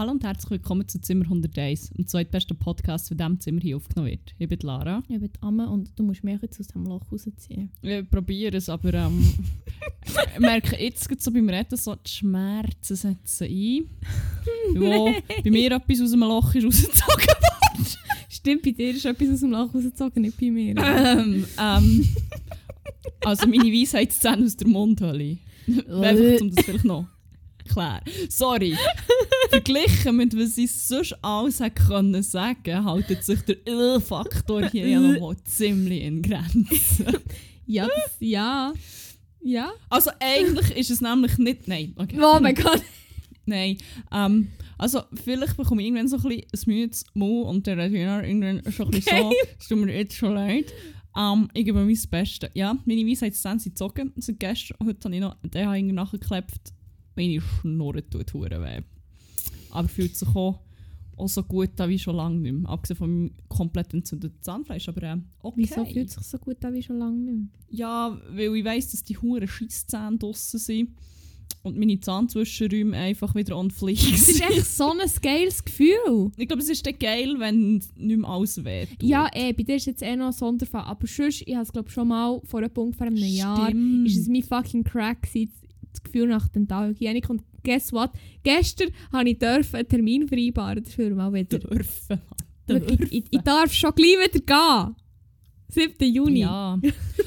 Hallo und herzlich willkommen zu Zimmer 101, dem zweitbesten Podcast, der in diesem Zimmer hier aufgenommen wird. Ich bin Lara. Ich bin Amme und du musst mich jetzt aus dem Loch rausziehen. Ich probiere es, aber ähm, ich merke jetzt gerade so beim Reden so die Schmerzen setzen ein. wo bei mir etwas aus dem Loch ist rausgezogen worden. Stimmt, bei dir ist etwas aus dem Loch rausgezogen, nicht bei mir. ähm, ähm, also meine Weisheitszähne aus der Mundhöhle. Einfach, um das vielleicht noch klar. Sorry. Verglichen mit was ich sonst alles hätte können sagen, haltet sich der Ill-Faktor hier noch ziemlich in Grenzen. ja, das, ja. Ja. Also eigentlich ist es nämlich nicht... Nein, okay. Oh mein Gott. Nein. Ähm, also vielleicht bekomme ich irgendwann so ein bisschen ein müdes Mu und der Redner irgendwann schon ein bisschen so... Es tut mir jetzt schon leid. Um, ich gebe mein Bestes. Ja, meine Weisheitszähne sind gezogen. Seit gestern, heute habe ich noch den nachgeklebt. Meine Schnurre tut hure weh. Aber fühlt sich auch, auch so gut an wie schon lange nicht mehr. Abgesehen von meinem komplett entzündeten Zahnfleisch. Aber äh, okay. Wieso fühlt sich so gut an wie schon lange nicht mehr? Ja, weil ich weiss, dass die hure Scheisszähne draussen sind. Und meine Zahnzwischenräume einfach wieder on fleek Das ist echt so ein geiles Gefühl. Ich glaube, es ist dann geil, wenn nicht mehr alles weh tut. Ja, eh, bei dir ist jetzt eh noch ein Sonderfall. Aber sonst, ich habe es glaube schon mal vor einem Punkt vor einem Jahr, Stimmt. ist es mein fucking Crack gewesen, das Gefühl nach Dentalhygienik. Und guess what? Gestern habe ich dürfen einen Termin vereinbaren dafür mal wieder. Dürfen. Ich, ich, ich darf schon gleich wieder gehen. 7. Juni. Ja.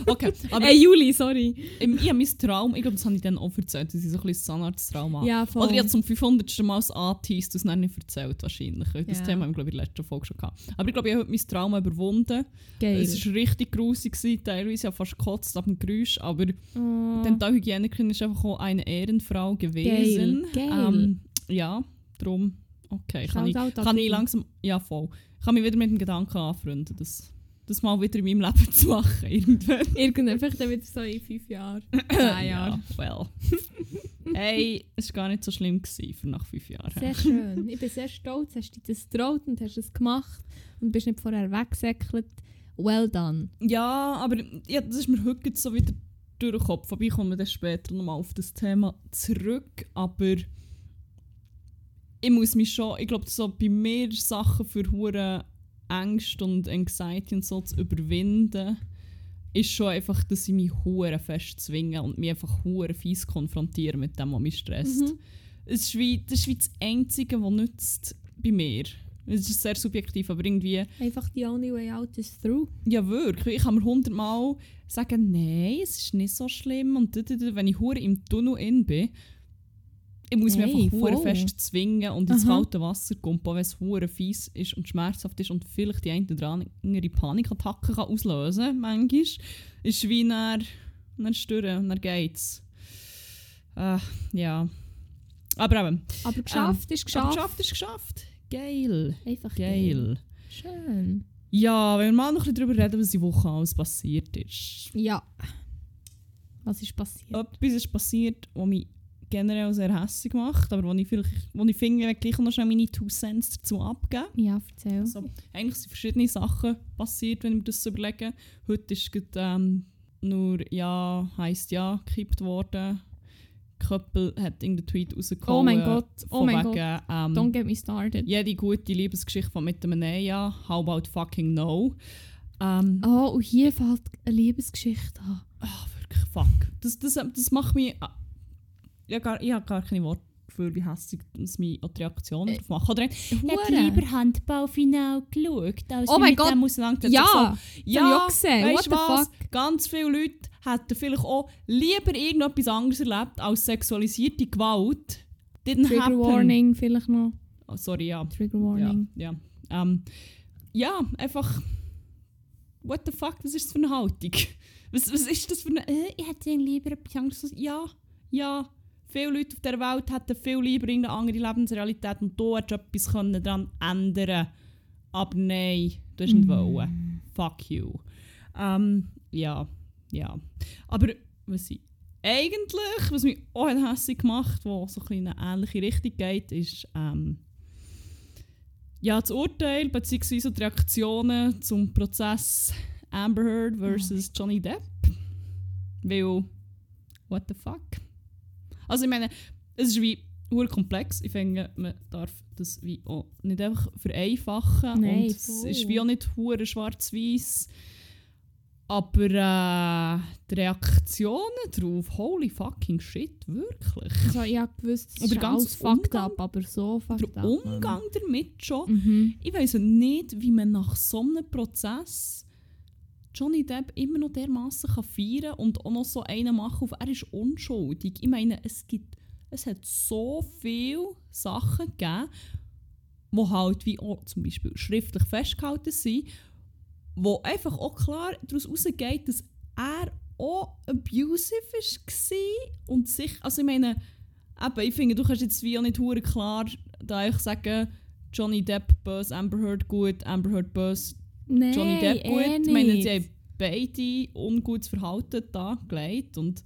Okay, aber äh, Juli, sorry. ich, ich habe mein Traum, ich glaube, das habe ich dann auch erzählt, dass ich so ein bisschen Zahnarzttraum habe. Ja, voll. Oder ich habe zum 500. Mal das angeteased, das noch nicht erzählt wahrscheinlich. Das Ja. Thema haben wir, glaube ich, in der letzten Folge schon gehabt. Aber ich glaube, ich habe heute mein Trauma überwunden. Geil. Es war richtig grusig, teilweise habe fast gekotzt ab dem Geräusch, aber oh. Die Dentalhygienikerin ist einfach auch eine Ehrenfrau gewesen. Geil, geil. Ähm, ja, darum, okay. Kann ich, kann ich langsam, ja voll. Ich kann mich wieder mit dem Gedanken anfreunden, das, das mal wieder in meinem Leben zu machen. Irgendwann. Irgendwann, vielleicht dann wieder so in fünf Jahren. Zehn Jahren. Ja, well. hey, es war gar nicht so schlimm gewesen für nach fünf Jahren. Sehr schön. Ich bin sehr stolz, hast du dich das getraut und hast es gemacht und bist nicht vorher weggesäckelt. Well done. Ja, aber ja, das ist mir heute so wieder durch den Kopf. Aber ich komme dann später nochmal auf das Thema zurück. Aber ich muss mich schon, ich glaube, so bei mir Sachen für hure Ängste und Anxiety und so zu überwinden, ist schon einfach, dass ich mich hure fest zwinge und mich einfach hure fies konfrontiere mit dem, was mich stresst. Mhm. Es ist wie, das ist wie das Einzige, was nützt bei mir. Es ist sehr subjektiv, aber irgendwie Einfach the only way out is through. ja, wirklich. Ich kann mir hundertmal sagen, nein, es ist nicht so schlimm. Und wenn ich hure im Tunnel in bin, ich muss mich Hey, einfach hure voll. fest zwingen und ins Aha. kalte Wasser kommen, auch wenn es hure fies ist und schmerzhaft ist und vielleicht die eine oder andere Panikattacke kann auslösen kann, manchmal. Ist wie nach dann stören, dann geht's. Äh, ja. Aber eben. Aber geschafft ist Aber geschafft. geschafft ist geschafft. Geil. Einfach Geil. Schön. Ja, wenn wir mal noch ein bisschen darüber reden, was die Woche alles passiert ist. Ja. Was ist passiert? Etwas ist passiert, was mich generell sehr hässlich macht, aber wo ich, vielleicht, wo ich finde, ich gleich noch schnell meine Two Cents dazu abgeben. Ja, erzähl. Also, eigentlich sind verschiedene Sachen passiert, wenn wir das so überlegen. Heute ist gerade, ähm, nur Ja heisst Ja gekippt worden. Köppel hat irgendeinen Tweet rausgehauen. Oh mein Gott, oh mein wegen, Ähm, Don't get me started. jede gute Liebesgeschichte von mit einem Nein Ja. How about fucking no? Ähm, Oh, und hier fällt eine Liebesgeschichte an. Ah, wirklich, fuck. Das, das, das macht mich. Habe gar, ich hab gar keine Worte für, wie hässlich das mich auch die Reaktionen Äh, machen. Oder ich hätte lieber Handballfinal geschaut, als Oh mein Gott, dem auseinandergesetzt. Ja, So, hab ich gesehen. Weißt du was? fuck? Ganz viele Leute hätten vielleicht auch lieber irgendetwas anderes erlebt als sexualisierte Gewalt. Didn't Trigger happen. Warning vielleicht noch. Oh, sorry, ja. Trigger Ja, Warning. ja. Ähm, ja, einfach. What the fuck, was ist das für eine Haltung? Was, was ist das für eine. Äh, ich hätte lieber etwas anderes. Ja, ja. Viele Leute auf der Welt hätten viel lieber irgendeine andere Lebensrealität und du hättest etwas können daran ändern Aber nein, du hast nicht wollen. Fuck you. Ähm, ja, ja. Aber was ich eigentlich, was mich auch hässlich gemacht, wo so ein in eine ähnliche Richtung geht, ist ähm, ja, das Urteil bzw. die Reaktionen zum Prozess Amber Heard versus Johnny Depp. Weil, what the fuck? Also ich meine, es ist wie hure komplex. Ich finde, man darf das wie auch nicht einfach vereinfachen. Nein, und es ist wie auch nicht hure schwarz-weiß. Aber äh, die Reaktionen darauf, holy fucking shit, wirklich. Also, ich habe gewusst, es ist alles fucked up, aber so fucked Der. Umgang damit schon. Mhm. Ich weiß nicht, wie man nach so einem Prozess Johnny Depp immer noch dermaßen feiern und auch noch so einen machen auf er ist unschuldig. Ich meine, es gibt es hat so viele Sachen gegeben, die halt wie auch zum Beispiel schriftlich festgehalten sind, wo einfach auch klar daraus herausgeht, dass er auch abusive war und sich, also ich meine, eben, ich finde, du kannst jetzt wie auch nicht klar da ich sagen, Johnny Depp böse, Amber Heard gut, Amber Heard böse, Nein, Johnny Depp gut. eh ich meine, sie haben beide ungutes Verhalten da gelegt und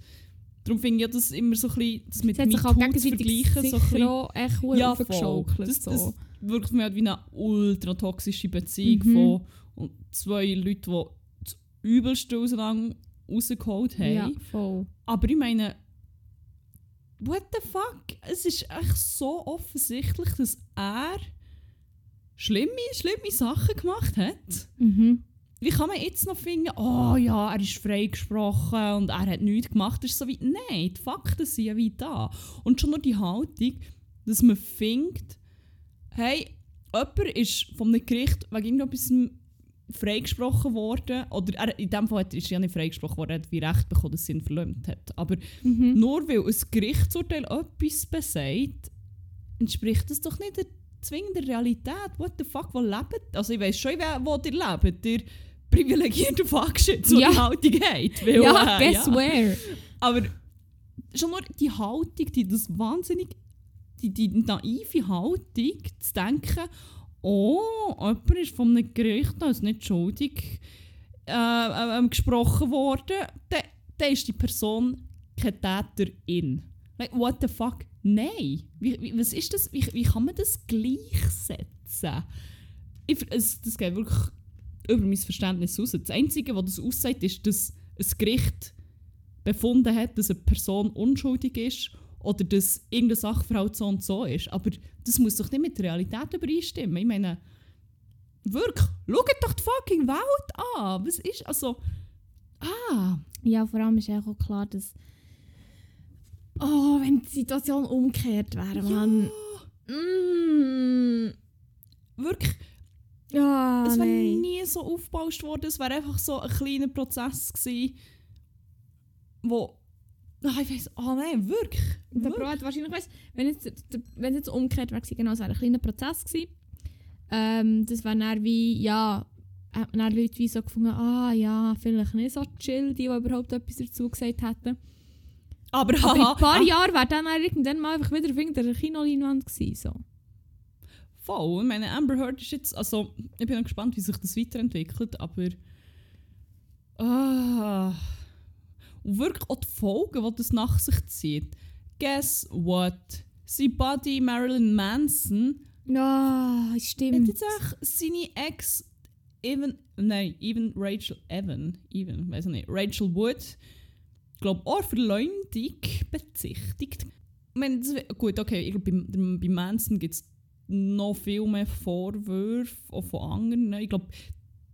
darum finde ich ja das immer so ein bisschen, das mit MeToo zu vergleichen, so ein sicher bisschen, auch echt Ja, voll. aufgeschaukelt. Das- so. das- wirkt mir halt wie eine ultra toxische Beziehung Mhm. von und zwei Leuten, die das Übelste auseinander rausgeholt haben. ja, voll. Aber ich meine, what the fuck? Es ist echt so offensichtlich, dass er schlimme, schlimme Sachen gemacht hat. Mhm. Wie kann man jetzt noch finden, oh ja, er ist freigesprochen und er hat nichts gemacht? Das ist so wie, nein, die Fakten sind ja wie da. Und schon nur die Haltung, dass man findet, hey, jemand ist von einem Gericht wegen irgendetwas freigesprochen worden, oder er, in dem Fall ist er ja nicht freigesprochen worden, er hat wie Recht bekommen, dass sie ihn verlöhnt hat. Aber Mhm. nur weil ein Gerichtsurteil etwas besagt, entspricht das doch nicht der zwingenden Realität. What the fuck, wo lebt? Also ich weiss schon, wo ihr lebt. Ihr privilegierten Fuckshit, so Ja. die Haltung habt. Weil, Ja, äh, guess where? Aber schon nur die Haltung, die das wahnsinnig, die, die naive Haltung, zu denken, oh, jemand ist von einem Gericht als nicht schuldig äh, äh, ähm, gesprochen worden, dann dann ist die Person keine Täterin. Like, what the fuck? Nein. Wie, wie, was ist das? Wie, wie kann man das gleichsetzen? Ich, es, das geht wirklich über mein Verständnis raus. Das Einzige, was das aussagt, ist, dass ein Gericht befunden hat, dass eine Person unschuldig ist oder dass irgendein Sachverhalt so und so ist. Aber das muss doch nicht mit der Realität übereinstimmen. Ich meine, wirklich, schaut doch die fucking Welt an. Was ist, also, ah, Ja, vor allem ist auch klar, dass. Oh, wenn die Situation umgekehrt wäre, man. Mm, wirklich, ja, es wäre nein. nie so aufgebauscht worden. Es wäre einfach so ein kleiner Prozess gewesen, wo, ah, ich weiss, ah nein, wirklich. Der wirklich. Bro hat wahrscheinlich weiss, wenn der- wenn es jetzt umgekehrt wäre, genau, es wäre ein kleiner Prozess gewesen. Ähm, das wäre dann wie, ja, hat man dann Leute wie so gefunden, ah ja, vielleicht nicht so chill, die, die überhaupt etwas dazu gesagt hätten. Aber, Aber in ein paar ah, Jahren wäre dann irgendwann mal einfach wieder auf irgendeiner Kinoleinwand gewesen. So. Voll. Ich meine, Amber Heard ist jetzt. Also, ich bin gespannt, wie sich das weiterentwickelt, aber. Ah. Und wirklich auch die Folgen, die das nach sich zieht. Guess what? Sein Buddy Marilyn Manson Ja, hat stimmt. jetzt auch seine Ex. Even, nein, even Rachel Evan, even, weiß ich nicht, Rachel Wood, glaube auch Verleumdung bezichtigt. Ich meine, das, gut, okay, ich glaube, bei, bei Manson gibt es noch viel mehr Vorwürfe, auch von anderen. Ich glaube,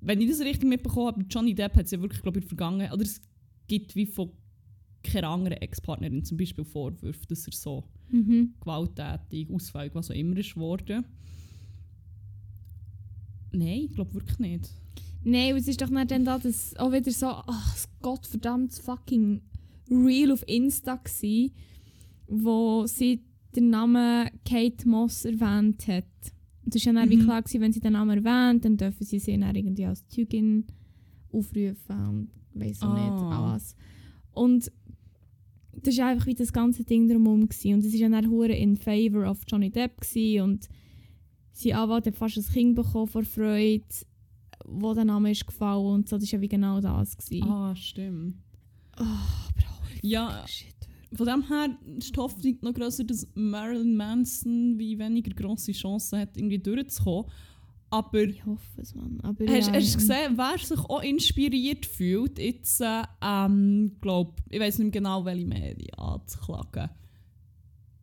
wenn ich das richtig mitbekommen habe, Johnny Depp hat es ja wirklich, glaube ich, in der Vergangenheit, oder es gibt wie von keiner anderen Ex-Partnerin zum Beispiel Vorwürfe, dass er so Mhm. gewalttätig, ausfällig, was auch immer ist worden. Nein, ich glaube wirklich nicht. Nein, es ist doch nicht dann da, dass auch wieder so, ach, gottverdammt fucking Reel auf Insta gsi, wo sie den Namen Kate Moss erwähnt hat. Und es war ja dann wie Mhm. klar, gewesen, wenn sie den Namen erwähnt, dann dürfen sie sie dann irgendwie als Zeugin aufrufen und weiss auch nicht Ah. was. Und das war einfach wie das ganze Ding drumherum. Gewesen. Und es war ja dann hure in favor of Johnny Depp gewesen. und sein Anwalt hat fast ein Kind bekommen vor Freude, wo der Name ist gefallen und so. Das war ja wie genau das. Gewesen. Ah, stimmt. Oh, Bro, Ja, von dem her ist die Hoffnung noch grösser, dass Marilyn Manson wie weniger grosse Chancen hat, irgendwie durchzukommen. Aber Ich hoffe es, Mann. Aber hast, ja, hast du gesehen, wer sich auch inspiriert fühlt, jetzt, äh, ähm, glaub, ich weiß nicht mehr genau, welche Medien anzuklagen.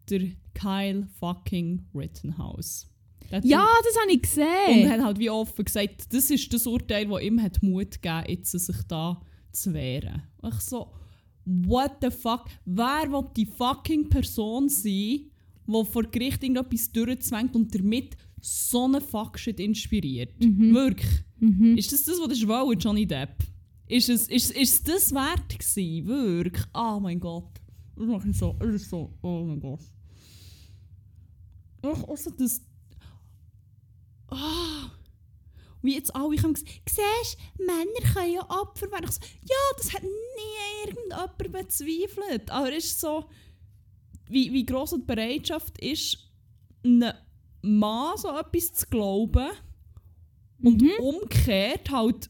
der Kyle fucking Rittenhouse. Hat Ja, das habe ich Und gesehen. hat halt wie offen gesagt, das ist das Urteil, das ihm hat Mut gegeben jetzt sich da zu wehren. Und ich so, what the fuck? Wer will die fucking Person sein, die vor Gericht irgendetwas durchzwängt und damit so einen Fuckshit inspiriert? Wirklich? Mhm. Ist das das, was du wollen, Johnny Depp? Ist es, ist, ist das wert gewesen? Wirklich? Oh mein Gott. Das mich so, das ist so, oh mein Gott. Ach, also das... Ah. Wie jetzt alle haben gesagt, siehst Männer können ja Opfer werden. Ich so, ja, das hat nie irgendjemand bezweifelt. Aber es ist so, wie, wie gross die Bereitschaft ist, einem Mann so etwas zu glauben und Mhm. umgekehrt halt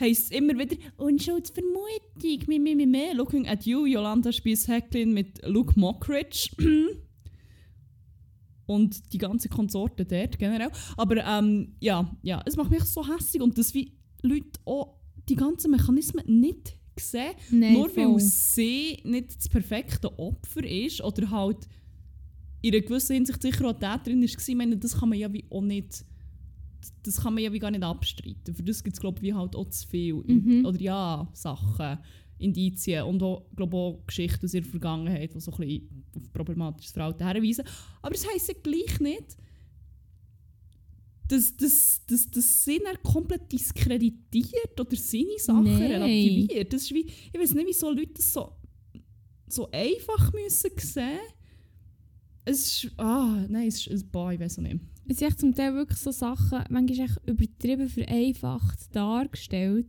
heisst es immer wieder Unschuldsvermutung, mi, mi, mi, mi. Looking at you, Yolanda Spiess-Hecklin mit Luke Mockridge. und die ganze Konsorte dort generell. Aber ähm, ja, ja, es macht mich so hässlich und dass wie Leute auch die ganzen Mechanismen nicht sehen, Nein, nur voll. weil sie nicht das perfekte Opfer ist oder halt in einer gewissen Hinsicht sicher auch Täterin ist. Ich meine, das kann man ja wie auch nicht das kann man ja wie gar nicht abstreiten. Für das gibt es, glaube ich, halt auch zu viel. Mhm. Oder ja, Sachen, Indizien und auch, glaube auch Geschichten aus ihrer Vergangenheit, die so ein bisschen auf problematisches Verhalten hinweisen. Aber es heisst ja gleich nicht, dass, dass, dass, dass sie dann komplett diskreditiert oder seine Sachen Nein. relativiert. Das ist wie, ich weiß nicht, wieso Leute das so, so einfach müssen sehen Es ist, ah, nein, es ist, boah, ich weiß auch nicht. Es sind zum Teil wirklich so Sachen, manchmal echt übertrieben vereinfacht dargestellt,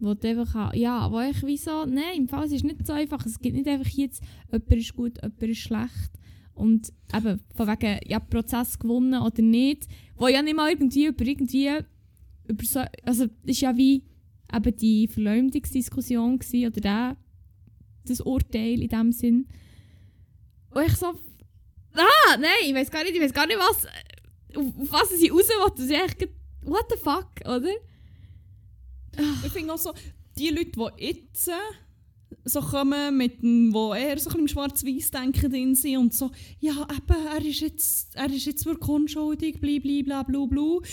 wo du einfach, ha- ja, wo ich wie so, nein, im Fall es ist nicht so einfach, es gibt nicht einfach jetzt, jemand ist gut, jemand ist schlecht und eben von wegen, ja, Prozess gewonnen oder nicht, wo ja nicht mal irgendwie über irgendwie, über so, also ist ja wie eben die Verleumdungsdiskussion gewesen, oder der, das Urteil in dem Sinn, und ich so, ah, nein, ich weiß gar nicht, ich weiß gar nicht, was, auf was sie raus will. Das ist echt, what the fuck, oder? Ich finde auch so, die Leute, die jetzt äh, so kommen, mit dem, wo eher so ein im Schwarz-Weiß-Denken drin sind und so, ja, eben, er ist jetzt, er ist jetzt wirklich unschuldig, blablabla, bla, bla, bla.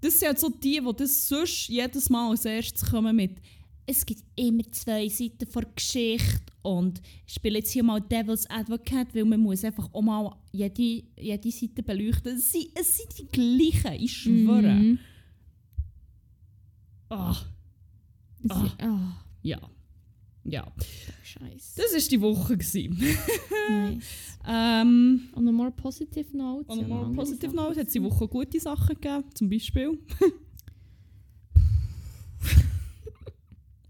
Das sind halt so die, die das sonst jedes Mal als erstes kommen mit «Es gibt immer zwei Seiten der Geschichte» und ich spiele jetzt hier mal Devil's Advocate, weil man muss einfach auch mal jede, jede Seite beleuchten. Es sind, es sind die gleichen, ich schwöre. Mhm. Ah, Ah, ja. Ja. Scheiße. Das war die Woche. gewesen. Nice. ähm, On a more positive note. on a more positive Sachen note hat es die. Woche gute Sachen gegeben. Zum Beispiel.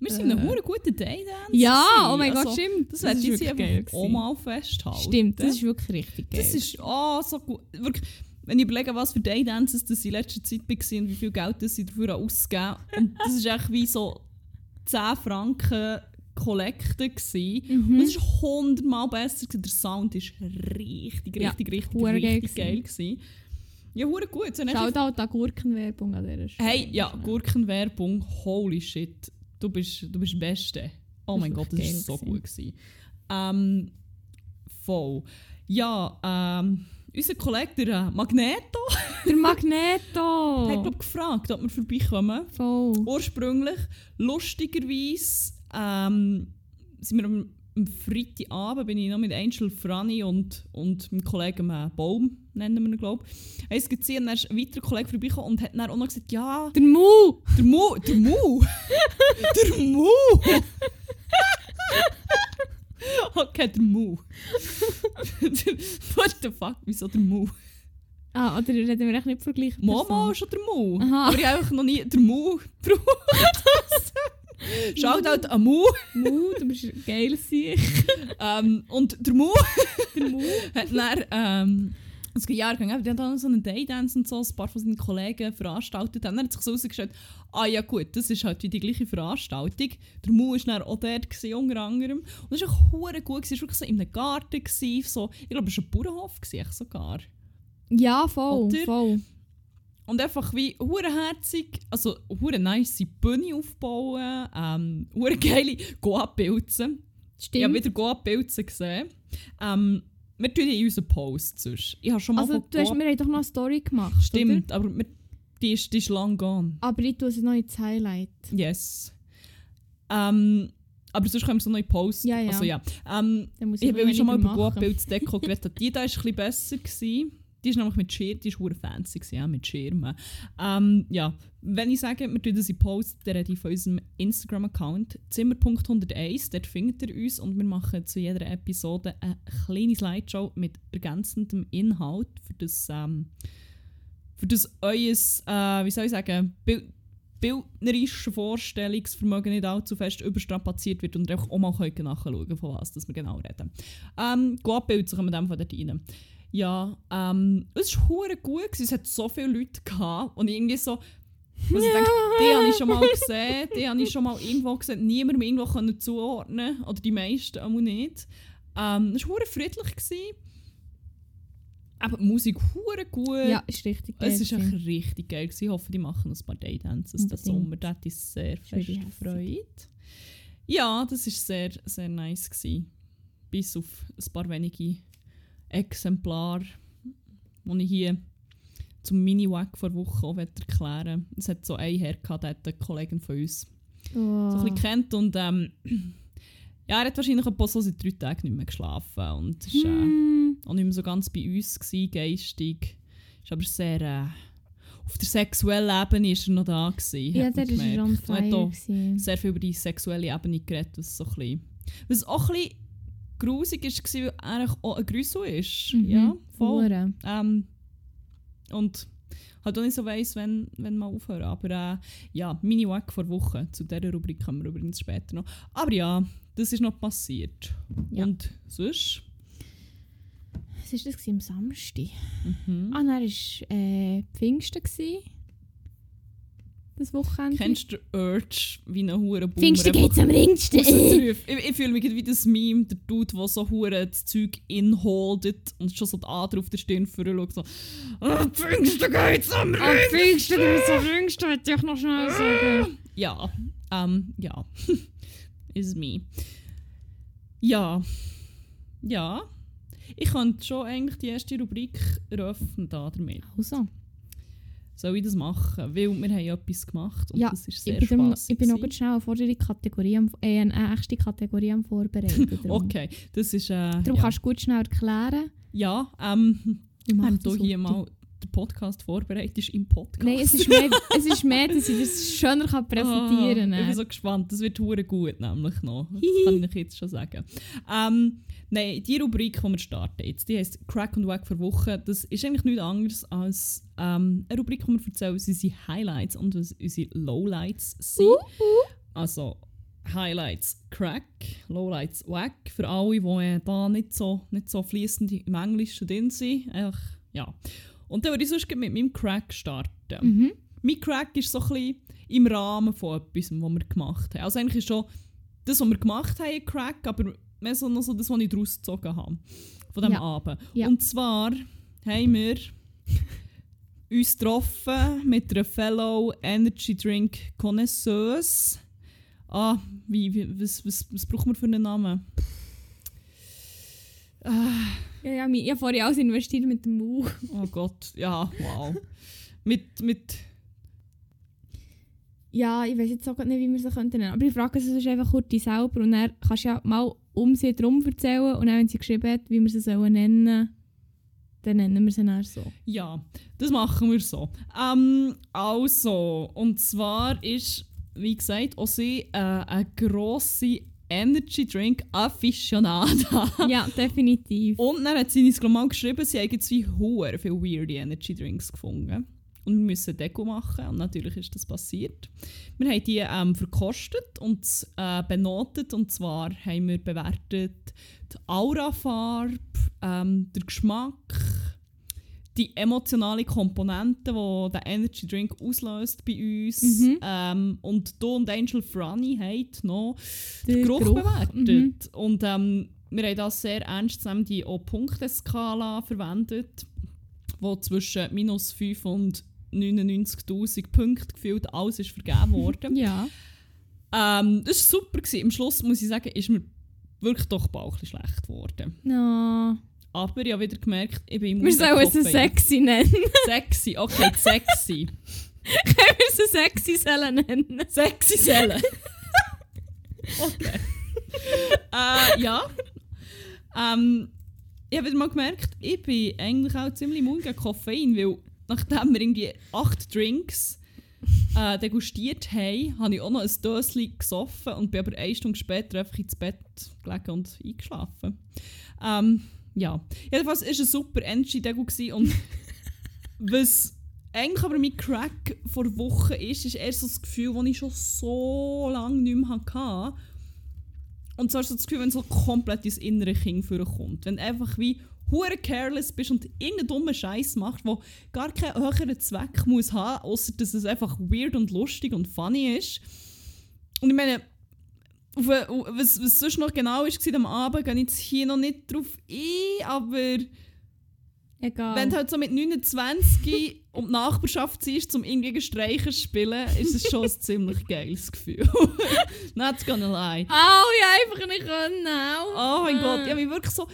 Wir sind Äh. hure guten Day Dance. Ja, oh mein Gott, Also, stimmt. Das werde ich jetzt einfach auch mal festhalten. Stimmt, das ist wirklich richtig geil. Das ist oh, so gut. Wirklich, wenn ich überlege, was für Daydances das in letzter Zeit war und wie viel Geld das sie dafür ausgegeben Und das ist echt wie so 10 Franken Kollekte. gewesen. Mhm. Und es ist hundertmal besser. gewesen. Der Sound ist richtig, Ja, richtig, richtig, geil richtig geil. gewesen. Ja, hure gut. Echt- Shoutout an Gurkenwerbung an dieser Stelle. Hey, ja, Gurkenwerbung, holy shit. Du bist, du bist der Beste. Oh mein Das Gott, ist das war so gewesen. gut. Gewesen. Ähm, voll. Ja, ähm, unser Kollege, der äh, Magneto, Der Magneto! hat glaub, gefragt, ob wir vorbeikommen. Voll. Ursprünglich, lustigerweise, ähm, sind wir am, am Freitagabend, bin ich noch mit Angel Franny und, und meinem Kollegen äh, Baum, nennen wir ihn, glaube ich, haben es gesehen und dann ist ein weiterer Kollege vorbeigekommen und hat dann auch noch gesagt, ja, Der Mu! der Mu, der Mu, der Mu. okay, der Mu. What the fuck, wieso der Mu? Ah, oder reden wir echt nicht von der gleichen Mama Person? ist schon der Mu. Aha. Aber ich habe noch nie der Mu gebraucht. Shoutout an Mu. Mu, du bist geil sich. Ähm, und der Mu Der Mu. hat dann ähm, als Jahrgang, die haben dann so einen Daydance und so, ein paar von seinen Kollegen veranstaltet. Dann hat sich so herausgestellt, ah ja gut, das ist halt wie die gleiche Veranstaltung. Der Mu war dann auch dort, gewesen, unter anderem. Und das war auch hure gut, es war wirklich so in einem Garten, gewesen, so, ich glaube, es war ein Bauernhof gewesen, echt sogar. Ja, voll, Oder? voll. Und einfach wie hure herzig, also hure nice Bühne aufbauen, ähm, hure geile Goa-Pilze. Ich habe Stimmt. wieder Goa-Pilze gesehen. Ähm, wir tun in unseren Posts sonst. Ich habe schon mal Also, du hast, wir haben doch noch eine Story gemacht. Stimmt, aber wir, die, ist, die ist lang gone. Oder? Aber ich tue es noch ins Highlight. Yes. Ähm, aber sonst können wir so neue Posts. Ja, ja. Also ja. Ähm, ich will schon mal über machen. Guabildsdeko geredet. Die da war ein bisschen besser. Gewesen. Die ist nämlich mit Schirm, die hure fancy ja, mit Schirmen. Ähm, ja, wenn ich sage, wir tun das in Post, dann rede ich von unserem Instagram-Account Zimmer.101, dort findet ihr uns und wir machen zu jeder Episode eine kleine Slideshow mit ergänzendem Inhalt, für das, ähm, für das euer, äh, wie soll ich sagen, Bild bildnerische Vorstellungsvermögen nicht allzu fest überstrapaziert wird und auch mal nachschauen könnt, von was dass wir genau reden. Ähm, Guabild, so kommen wir dem von dort rein. Ja, ähm, es war hure gut, gewesen. es hat so viele Leute gehabt und irgendwie so, also ich denke, die habe ich schon mal gesehen, die habe ich schon mal irgendwo gesehen, niemandem irgendwo können zuordnen oder die meisten auch nicht. Ähm, es war hure friedlich. Gewesen. Aber die Musik hure gut. Ja, ist richtig. Es ist geil echt richtig geil. gewesen. Ich hoffe, die machen ein paar Daydances Unbedingt. Sommer. Das hat uns sehr Ist wirklich fest gefreut. Ja, das war sehr, sehr nice. Gewesen. Bis auf ein paar wenige Exemplare, die ich hier zum Mini-Wack vor Woche auch erklären. Es hat so einen Herr gehabt, der hat eine Kollegin von uns so ein Oh. bisschen kennt und ähm, ja, er hat wahrscheinlich ein paar so seit drei Tagen nicht mehr geschlafen und ist äh, Hm. auch nicht mehr so ganz bei uns gewesen, geistig. Ist aber sehr äh, auf der sexuellen Ebene ist er noch da gewesen, Ja, der war on gemerkt. Und hat sehr viel über die sexuelle Ebene geredet, was so ein bisschen, was auch ein bisschen grusig ist, war, weil er eigentlich auch ein Grüssel ist. Mhm. Ja, voll. Ähm, und halt auch nicht so weiss, wenn, wenn mal aufhören. Aber äh, ja, meine Wack vor Wochen. Zu dieser Rubrik kommen wir übrigens später noch. Aber ja, das ist noch passiert. Ja. Und sonst? Was war das am Samstag? Mhm. Ah, dann war äh, Pfingsten. Gewesen. Das Wochenende. Kennst du Urge, wie ein hure Boomer Pfingsten geht's am ringsten. ich, ich fühle mich wie das Meme, der Dude, der so hure das Zeug inholdet und schon so die Ader auf der Stirn vorher so «Ah, Pfingsten geht's am Am Pfingsten geht's am ringsten, hätte ich noch schnell sagen. Ja, ähm, ja. Is me. Ja. Ja. Ich könnte schon eigentlich die erste Rubrik eröffnen da damit. Also, Soll ich das machen? Weil wir haben ja etwas gemacht und Ja, das ist sehr ich bin, spaßig. ich bin noch gewesen. ganz schnell eine vordere Kategorie, äh, eine extra Kategorie am Vorbereiten. Okay, das ist... Äh, Darum ja. kannst du gut schnell erklären. ja, ähm, haben das hier mal den Podcast vorbereitet, ist im Podcast. Nein, es ist, mehr, es ist mehr, dass ich das schöner kann präsentieren Ah, ich kann. bin so gespannt. Das wird hure gut, nämlich noch. Das kann ich euch jetzt schon sagen. Ähm, nein, die Rubrik, die wir starten jetzt, die heisst Crack und Wack für Woche. Das ist eigentlich nichts anderes als ähm, eine Rubrik, wo wir erzählen, was unsere Highlights und was unsere Lowlights sind. Also Highlights Crack, Lowlights Wack. Für alle, die äh, da nicht so, nicht so fließend im Englischen drin sind. Einfach, ja. Und dann würde ich sonst mit meinem Crack starten Mhm. mein Crack ist so ein bisschen im Rahmen von etwas, was wir gemacht haben. Also eigentlich ist schon das, was wir gemacht haben, ein Crack, aber mehr so noch so das, was ich daraus gezogen habe. Von diesem Ja. Abend. Ja. Und zwar haben wir uns getroffen mit einer Fellow Energy Drink Connoisseuse. Ah, wie, wie, was, was, was brauchen wir für einen Namen? Ah, Ja, ja, ich habe vorhin alles investiert mit dem Mau. oh Gott, ja, wow. mit, mit Ja, ich weiß jetzt auch nicht, wie wir sie könnten nennen. Aber ich frage sie sonst einfach kurz dich selber und dann kannst du ja mal um sie drum erzählen und dann, wenn sie geschrieben hat, wie wir sie sollen nennen dann nennen wir sie dann so. Ja, das machen wir so. Ähm, also, und zwar ist, wie gesagt, auch sie äh, eine grosse Energy Drink Aficionada. ja, definitiv. Und dann hat sie uns mal geschrieben, sie haben zwei hohe viele weirde Energy Drinks gefunden. Und wir müssen Deko machen. Und natürlich ist das passiert. Wir haben die ähm, verkostet und äh, benotet. Und zwar haben wir bewertet die Aurafarbe, ähm, der Geschmack, die emotionale Komponente, die der Energy Drink auslöst bei uns. Mhm. Ähm, und du und Angel Franny haben noch den Der Geruch, Geruch, bewertet. mhm. Und ähm, wir haben das sehr ernst zusammen die auch Punkteskala verwendet, wo zwischen minus 5 und 99'000 Punkten gefühlt alles ist vergeben worden. Ja. ähm, das war super. Gewesen. Am Schluss muss ich sagen, ist mir wirklich doch ein bisschen schlecht geworden. No. Aber ich habe wieder gemerkt, ich bin immun Wir sollen Koffein. sexy nennen. Sexy, okay, sexy. Können wir sie sexy sollen nennen? sexy Zellen. okay. äh, ja. Ähm, ich habe wieder mal gemerkt, ich bin eigentlich auch ziemlich immun gegen Koffein, weil nachdem wir irgendwie acht Drinks äh, degustiert haben, habe ich auch noch ein Döschen gesoffen und bin aber eine Stunde später einfach ins Bett gelegen und eingeschlafen. Ähm, ja, jedenfalls war es ein super Energy-Degu gewesen und was eigentlich aber mein Crack vor Wochen ist, ist erst so das Gefühl, das ich schon so lange nicht mehr hatte. Und zwar so das Gefühl, wenn so komplett ins innere Kind vorkommt. Wenn du einfach wie hure careless bist und irgendeinen dummen Scheiß machst, der gar keinen höheren Zweck muss haben, außer dass es einfach weird und lustig und funny ist. Und ich meine, auf, auf, was, was sonst noch genau war am Abend, gehe ich jetzt hier noch nicht drauf ein, aber Egal. wenn du halt so mit 29 um die Nachbarschaft ziehst, um irgendwie Streicher zu spielen, ist es schon ein ziemlich geiles Gefühl. Not gonna lie. Au, ja, einfach nicht können. Au. Oh mein Gott, ich habe mich wirklich so,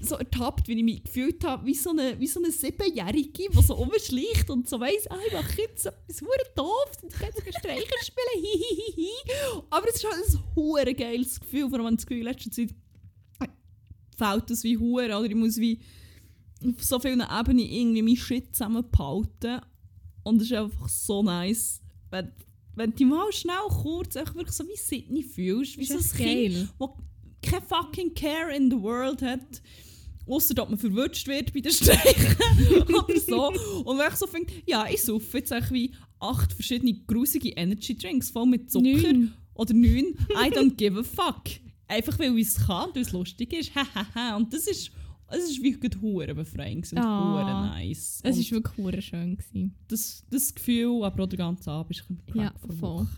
so ertappt, wie ich mich gefühlt habe, wie so eine, wie so eine Siebenjährige, die so rumschleicht und so weiss, ah, ich mache jetzt so etwas hure doof und ich kann jetzt Streicher spielen, hihihihi. Aber es ist halt ein hure geiles Gefühl, vor allem wenn das Gefühl in letzter Zeit fällt das wie hure, oder ich muss wie auf so vielen Ebenen irgendwie mein Shit zusammenbehalten. Und es ist einfach so nice, wenn, wenn du mal schnell kurz einfach wirklich so wie Sydney fühlst, wie Ist so ein Kind, wo kein fucking Care in the world hat. Außer ob man verwutscht wird bei den Streichen oder so. Und wenn ich so finde, ja, ich saufe jetzt wie acht verschiedene grusige Energy Drinks voll mit Zucker Neun. oder neun. I don't give a fuck. Einfach weil ich es kann, weil es lustig ist. Und das ist, es ist wirklich hure befreiend und Ah. hure nice. Es war wirklich hure schön. Gewesen. das, das Gefühl, aber auch der ganze Abend ist ein bisschen Ja, voll.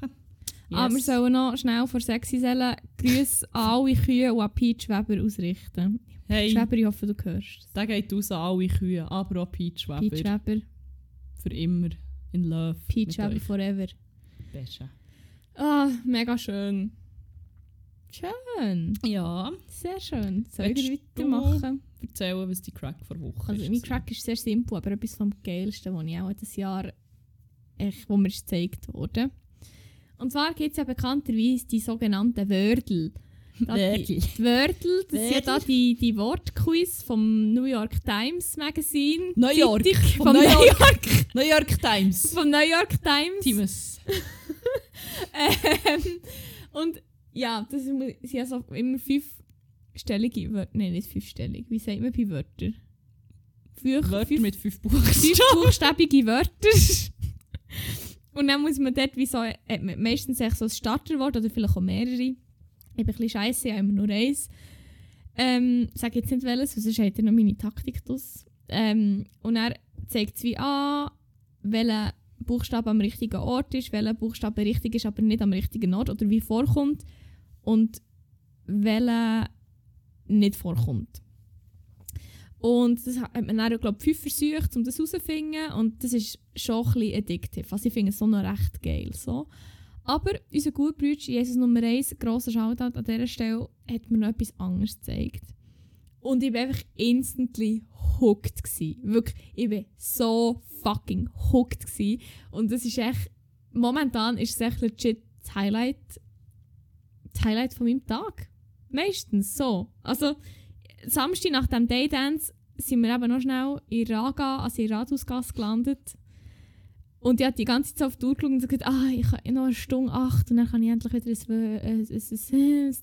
Wochen. Aber wir Yes. sollen noch schnell vor sexy Zellen Grüße an alle Kühe und an Peach Weber ausrichten. Hey, Peach Weber, ich hoffe, du hörst der geht raus an alle Kühe, aber auch Peach Weber. Peach Weber, Für immer in love. Peach Weber forever. Besche. Ah, mega schön. Schön. Ja, Sehr schön. Soll ich weitermachen? erzählen, was die Crack vor Woche Also, ist. mein Crack ist sehr simpel, aber etwas vom Geilsten, was ich auch dieses Jahr echt, wo mir gezeigt wurde. Und zwar gibt es ja bekannterweise die sogenannten Wördel. Da Die, die Wördel, das sind ja da die, die Wortquiz vom New York Times Magazine. New York. Vom Vom New New York. York. New York Times. Vom New York Times. Times. Ähm, und ja, das sind ja so immer fünfstellige Wörter. Nein, nicht fünfstellig. Wie sagt man bei Wörtern? Fünf, Wörter fünf, mit fünf Buchstaben. fünf buchstabige Wörter. Und dann muss man dort wie so, hat man meistens so ein Starterwort oder vielleicht auch mehrere. Ich bin ein bisschen scheiße, ich habe immer nur eins. Ähm, sage jetzt nicht welches, sonst hat er noch meine Taktik draus. Ähm, und er zeigt es wie an, welcher Buchstabe am richtigen Ort ist, welcher Buchstabe richtig ist, aber nicht am richtigen Ort oder wie vorkommt und welcher nicht vorkommt. Und das hat man dann, glaube ich, fünf versucht, um das herauszufinden. Und das ist schon ein bisschen addictive. Also ich finde es so noch recht geil. So. Aber unser guter Bruder, Jesus Nummer 1, grosser Shoutout an dieser Stelle, hat mir noch etwas anderes gezeigt. Und ich war einfach instantly hooked. Gewesen. Wirklich, ich war so fucking hooked. Gewesen. Und das ist echt, momentan ist es echt legit das Highlight, das Highlight von meinem Tag. Meistens so. Also, Samstag nach dem Daydance sind wir eben noch schnell in Raga, also in Rathausgasse gelandet. Und ich habe die ganze Zeit auf die Uhr geschaut und gesagt, ah, ich habe noch eine Stunde acht und dann kann ich endlich wieder ein, ein, ein, ein, ein, ein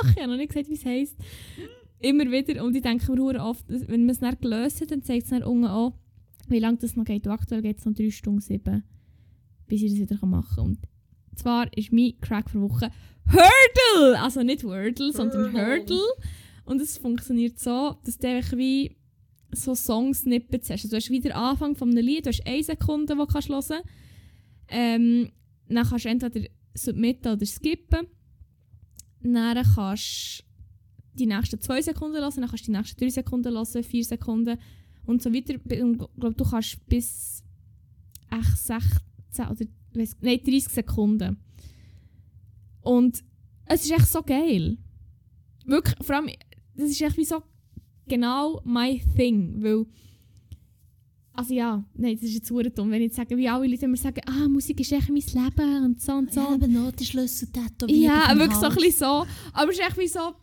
machen. Ich habe noch nicht gesagt, wie es heisst. Immer wieder. Und ich denke mir oft, wenn man es dann gelöst hat, dann zeigt es dann unten auch, wie lange das noch geht. Und aktuell geht es noch 3 Stunden 7, bis ich das wieder machen kann. Und zwar ist mein Crack für Woche Hurdle! Also nicht Wordle, sondern Hurdle. Und es funktioniert so, dass du wie so Song-Snippets hast. Also du hast wieder Anfang von einem Lied, du hast eine Sekunde, die du kannst hören kannst. Ähm, dann kannst du entweder submitten oder skippen. Dann kannst du die nächsten zwei Sekunden hören, dann kannst du die nächsten drei Sekunden hören, vier Sekunden und so weiter. Und ich glaube, du kannst bis echt 16 oder weiss, nein, 30 Sekunden. Und es ist echt so geil. Wirklich, vor allem, das ist echt wie so genau my thing, weil also ja, nein, das ist jetzt super dumm, wenn ich jetzt sage, wie alle Leute immer sagen, ah, Musik ist echt mein Leben und so und so. Ja, Notenschlüssel tätowiert Ja, wirklich so ein Hals. bisschen so. Aber es ist echt wie so,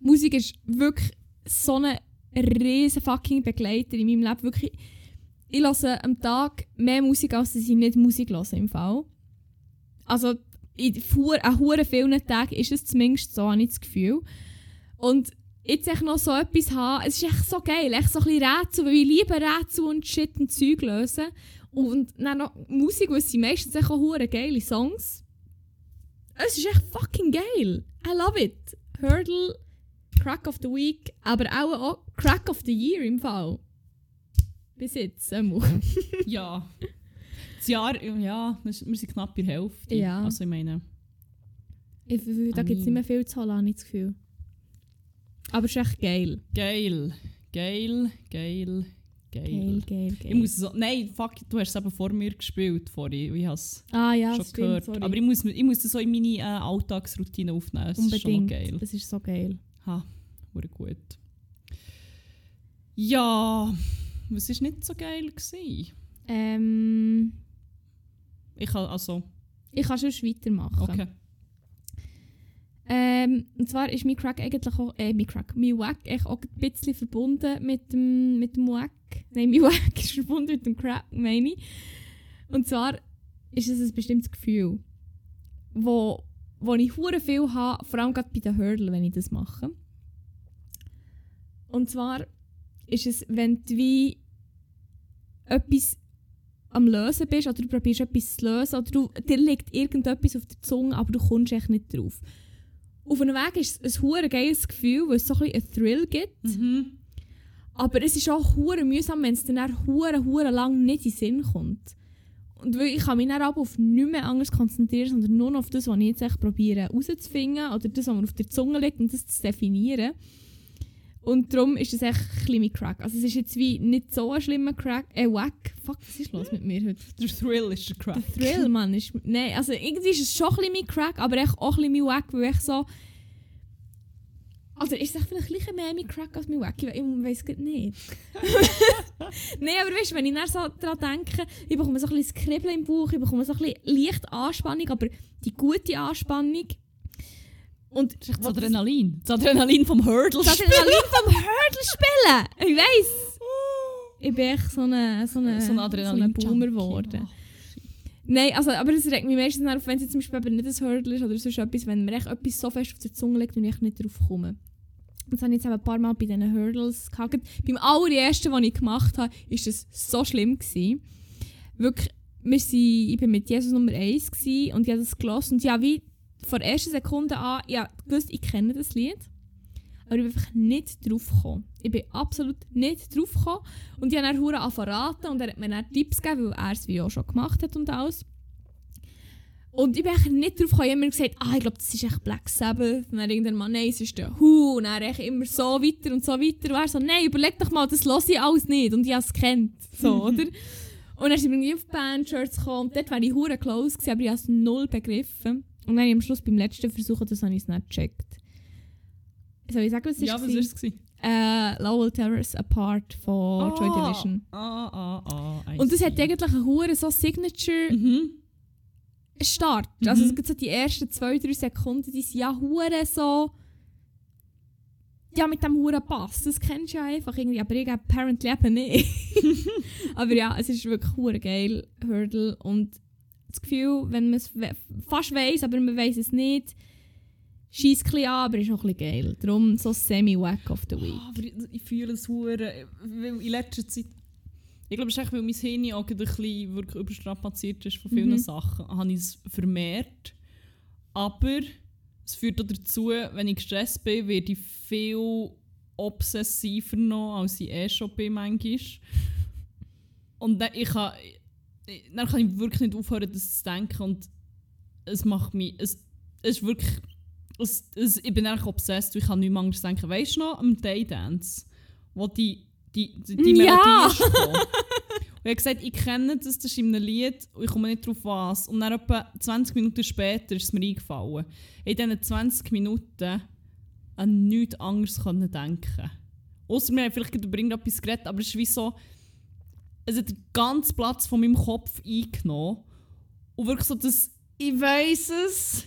Musik ist wirklich so eine riesen fucking Begleiter in meinem Leben. Wirklich, ich höre am Tag mehr Musik, als dass ich nicht Musik höre im Fall. Also in an hure vielen Tagen ist es zumindest so, habe ich das Gefühl. Und jetzt echt noch so etwas haben, es ist echt so geil, echt so ein bisschen Rätsel, weil ich liebe Rätsel und Shit und Zeug lösen. Und dann noch Musik, weil es sind meistens echt auch hure geile Songs. Es ist echt fucking geil. I love it. Hurdle, Crack of the Week, aber auch, auch Crack of the Year im Fall. Bis jetzt. Ähm. Ja. Das Jahr, ja, wir sind knapp bei der Hälfte. Ja. Also ich meine, Ich, da gibt es nicht mehr viel zu holen, habe ich das Gefühl. Aber es ist echt geil. geil. Geil, geil, geil. Geil, geil, geil. Ich muss so, nein, fuck, du hast es eben vor mir gespielt vorhin. Ich habe es ah ja, schon stimmt, gehört. sorry. Aber ich muss, ich muss das so in meine äh, Alltagsroutine aufnehmen. Das ist schon Unbedingt. geil. Das ist so geil. Ha, wurde gut. Ja, was war nicht so geil? Gewesen? Ähm, Ich kann, also, ich kann schon weitermachen. okay. Ähm, und zwar ist mein Crack eigentlich auch, äh, mein Crack, mein Wack auch ein bisschen verbunden mit dem, mit dem Wack. Nein, mein Wack ist verbunden mit dem Crack, meine ich. Und zwar ist es ein bestimmtes Gefühl, wo, wo ich hure viel habe, vor allem gerade bei den Hurdle, wenn ich das mache. Und zwar ist es, wenn du wie etwas am Lösen bist oder du probierst etwas zu lösen oder du, dir liegt irgendetwas auf der Zunge, aber du kommst echt nicht drauf. Auf einem Weg ist es ein hure geiles Gefühl, weil es so ein bisschen einen Thrill gibt. Mhm. Aber es ist auch hure mühsam, wenn es dann hure, hure lang nicht in den Sinn kommt. Und weil ich kann mich dann aber auf nichts mehr anderes konzentrieren, sondern nur auf das, was ich jetzt echt probiere herauszufinden oder das, was mir auf der Zunge liegt und das zu definieren. Und darum ist es echt ein bisschen mein Crack. Also es ist jetzt wie nicht so ein schlimmer Crack. Äh, wack. Fuck, was ist los mit mir heute? Der Thrill ist der Crack. Der Thrill, Mann, ist... Nein, also irgendwie ist es schon ein bisschen mein Crack, aber echt auch ein bisschen mein Wack, weil ich so... Also ist es vielleicht gleich mehr mein Crack als mein Wack? Ich, ich weiß es nicht. Nein, aber weißt du, wenn ich dann so daran denke, ich bekomme so ein bisschen das Kribbeln im Bauch, ich bekomme so ein bisschen leicht Anspannung, aber die gute Anspannung. Und Das das Adrenalin. Das Adrenalin vom Hurdle. das Adrenalin vom Hurdle spielen! Ich weiss! Ich bin echt so so eine, so ein Adrenalin. so eine Boomer geworden. Nein, also, aber es regt mich meistens auf, wenn es zum Beispiel nicht ein Hurdle ist oder sonst etwas, wenn mir echt etwas so fest auf die Zunge liegt und ich nicht drauf komme. Und das habe ich jetzt ein paar Mal bei diesen Hurdles gehabt. Beim allerersten, was ich gemacht habe, war das so schlimm. Gewesen. Wirklich, wir sind, ich war mit Jesus Nummer 1 gewesen und ich habe das gelassen und ja, wie von der ersten Sekunde an, ja, gewusst, ich kenne das Lied. Aber ich bin einfach nicht drauf gekommen. Ich bin absolut nicht drauf gekommen. Und ich habe dann Hure verraten und er hat mir dann Tipps gegeben, weil er es wie auch schon gemacht hat und alles. Und ich bin echt nicht drauf gekommen. Ich habe mir gesagt, ah, ich glaube, das ist echt Black Sabbath. Und dann irgendwann mal, nein, es ist der Who. Und dann echt immer so weiter und so weiter. Und er so, nein, überleg doch mal, das höre ich alles nicht. Und ich habe es kennt. So, oder? Und dann sind wir irgendwie auf Bandshirts gekommen. Und dort war ich hure close, gewesen, aber ich habe es null begriffen. Und dann am Schluss beim letzten Versuch, das habe ich es nicht gecheckt. Soll ich sagen, was es Ja, was war? war es? Äh, Lowell Terrace Apart von Joy Ah, Division. Ah, ah, ah. Und das see. hat eigentlich einen hure so Signature Mhm. Start. Mhm. Also es gibt so die ersten zwei, drei Sekunden, die sind ja hure so ja, mit dem hure Pass. Das kennst du ja einfach irgendwie, aber ich apparently eben nicht. aber ja, es ist wirklich hure geil, Hurdle. Und das Gefühl, wenn man es fast weiß, aber man weiß es nicht, schießt ein bisschen an, aber ist auch ein bisschen geil. Darum so semi-wack of the week. Ah, aber ich, ich fühle es hure, weil in letzter Zeit, ich glaube, es ist echt, weil mein Hirn auch ein bisschen wirklich überstrapaziert ist von vielen Mhm. Sachen, habe ich es vermehrt. Aber es führt auch dazu, wenn ich gestresst bin, werde ich viel obsessiver noch, als ich eh schon bin manchmal. Und dann, ich ich- dann kann ich wirklich nicht aufhören, das zu denken und es macht mich, es, es ist wirklich, es, es, ich bin eigentlich obsessed, ich kann nicht mehr anders denken. Weißt du noch, am Daydance, wo die, die, die, die Ja! Melodie ist gekommen? Und ich habe gesagt, ich kenne das, das ist in einem Lied und ich komme nicht drauf was. Und dann etwa 20 Minuten später ist es mir eingefallen. In diesen 20 Minuten an nichts anderes denken. Außer haben vielleicht über irgendetwas geredet, aber es ist wie so, es hat den ganzen Platz von meinem Kopf eingenommen. Und wirklich so das, ich weiß es,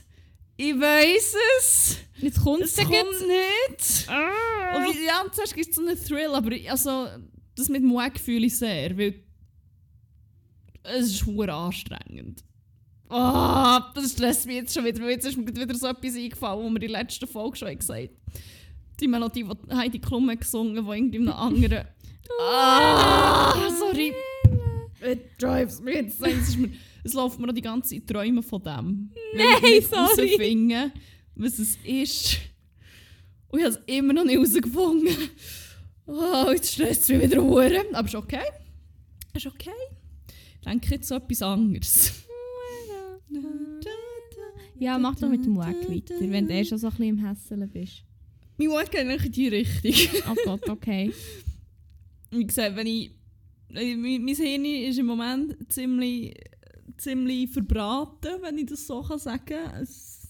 ich weiß es, Jetzt kommt es kommt nicht. Ah. Und wie- ja, zuerst gibt es so einen Thrill, aber ich- also, das mit dem Wack fühle ich sehr, weil es ist hure anstrengend. Ah, das stresst mich jetzt schon wieder, weil jetzt ist mir wieder so etwas eingefallen, wo wir in der letzten Folge schon gesagt Die Melodie, die Heidi Klum hat gesungen, die irgendwie in einem anderen... ah, sorry. It drives me insane. Es, ist mir, noch die ganze Zeit Träume von dem. Nein, sorry. herausfinde, was es ist. Und ich habe es immer noch nicht herausgefunden. Oh, jetzt stresst es mich wieder hure. Aber ist okay. Ist okay. Ich denke jetzt so etwas anderes. Ja, mach doch mit dem Wack weiter, wenn du eh schon so ein bisschen im Hässeln bist. Mein Wack geht in die Richtung. Oh Gott, okay. Wie gesagt, wenn ich... äh, Mein mein Hirn ist im Moment ziemlich, ziemlich verbraten, wenn ich das so kann sagen kann. Es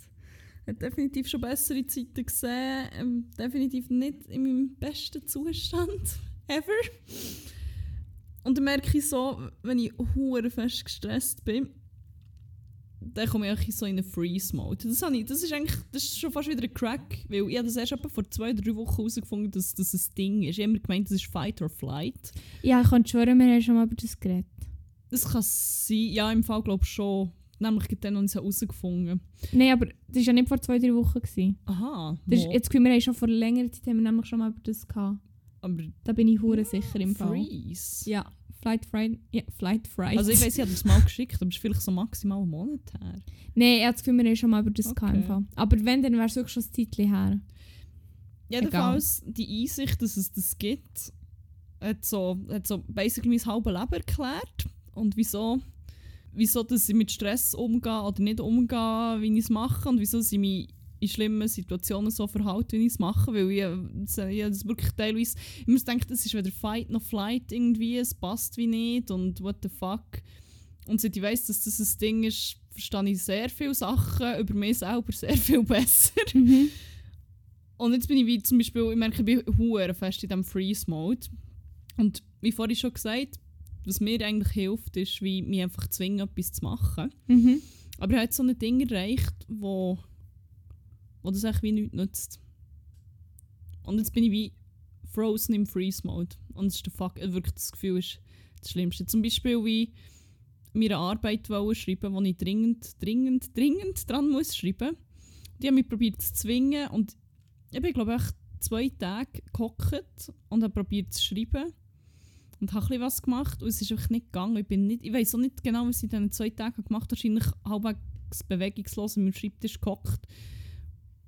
hat definitiv schon bessere Zeiten gesehen. Ähm, definitiv nicht in meinem besten Zustand. Ever. Und dann merke ich so, wenn ich hure fest gestresst bin, dann komme ich so in einen Freeze-Mode. Das, ich- das, ist eigentlich, das ist schon fast wieder ein Crack, weil ich das erst vor zwei, drei Wochen herausgefunden, dass das ein Ding ist. Ich habe immer gemeint, das ist Fight or Flight. Ja, ich kann schwören, wir haben schon mal über das geredet. Das kann sein, ja, im Fall glaube ich schon. Nämlich dann habe ich es herausgefunden. Nein, aber das war ja nicht vor zwei, drei Wochen. Gewesen. Aha, Das ist, jetzt, wir haben schon vor längerer Zeit haben wir nämlich schon mal über das gehabt. aber Da bin ich hure sicher im Fall. Freeze. Ja, Flight Friday. Ja, Flight Friday. Also ich weiß, ich habe das mal geschickt, aber es ist vielleicht so maximal einen Monat her. Nein, ich habe das Gefühl, wir haben schon mal über das gehabt Okay. Fall. Aber wenn, dann wäre es wirklich schon ein Zeitchen her. Jedenfalls, die Einsicht, dass es das gibt, hat so, hat so basically mein halbes Leben erklärt. Und wieso, wieso dass ich mit Stress umgehe oder nicht umgehe, wie ich es mache. Und wieso dass ich mich in schlimmen Situationen so verhalte, wie ich es mache. Weil ich, äh, ich das wirklich teilweise immer denke, das ist weder Fight noch Flight irgendwie, es passt wie nicht und what the fuck. Und seit ich weiss, dass das ein Ding ist, verstehe ich sehr viele Sachen über mich selber sehr viel besser. Mhm. Und jetzt bin ich wie zum Beispiel, ich merke, ich bin fest in diesem Freeze-Mode. Und wie vorhin schon gesagt, was mir eigentlich hilft, ist, wie mich einfach zwingen, etwas zu machen. Mhm. Aber habe jetzt so ein Ding erreicht, wo, wo das eigentlich wie nichts nützt. Und jetzt bin ich wie frozen im Freeze-Mode. Und das ist der Fuck, äh, wirklich das Gefühl ist das Schlimmste. Zum Beispiel wie mir eine Arbeit wollen schreiben, wo ich dringend, dringend, dringend dran muss schreiben. Die haben mich probiert zu zwingen und ich bin glaube ich zwei Tage gehockt und habe probiert zu schreiben und habe ein bisschen was gemacht und es ist einfach nicht gegangen. Ich, bin nicht, ich weiß auch nicht genau, was ich in diesen zwei Tagen gemacht habe. Wahrscheinlich halbwegs bewegungslos an meinem Schreibtisch gehockt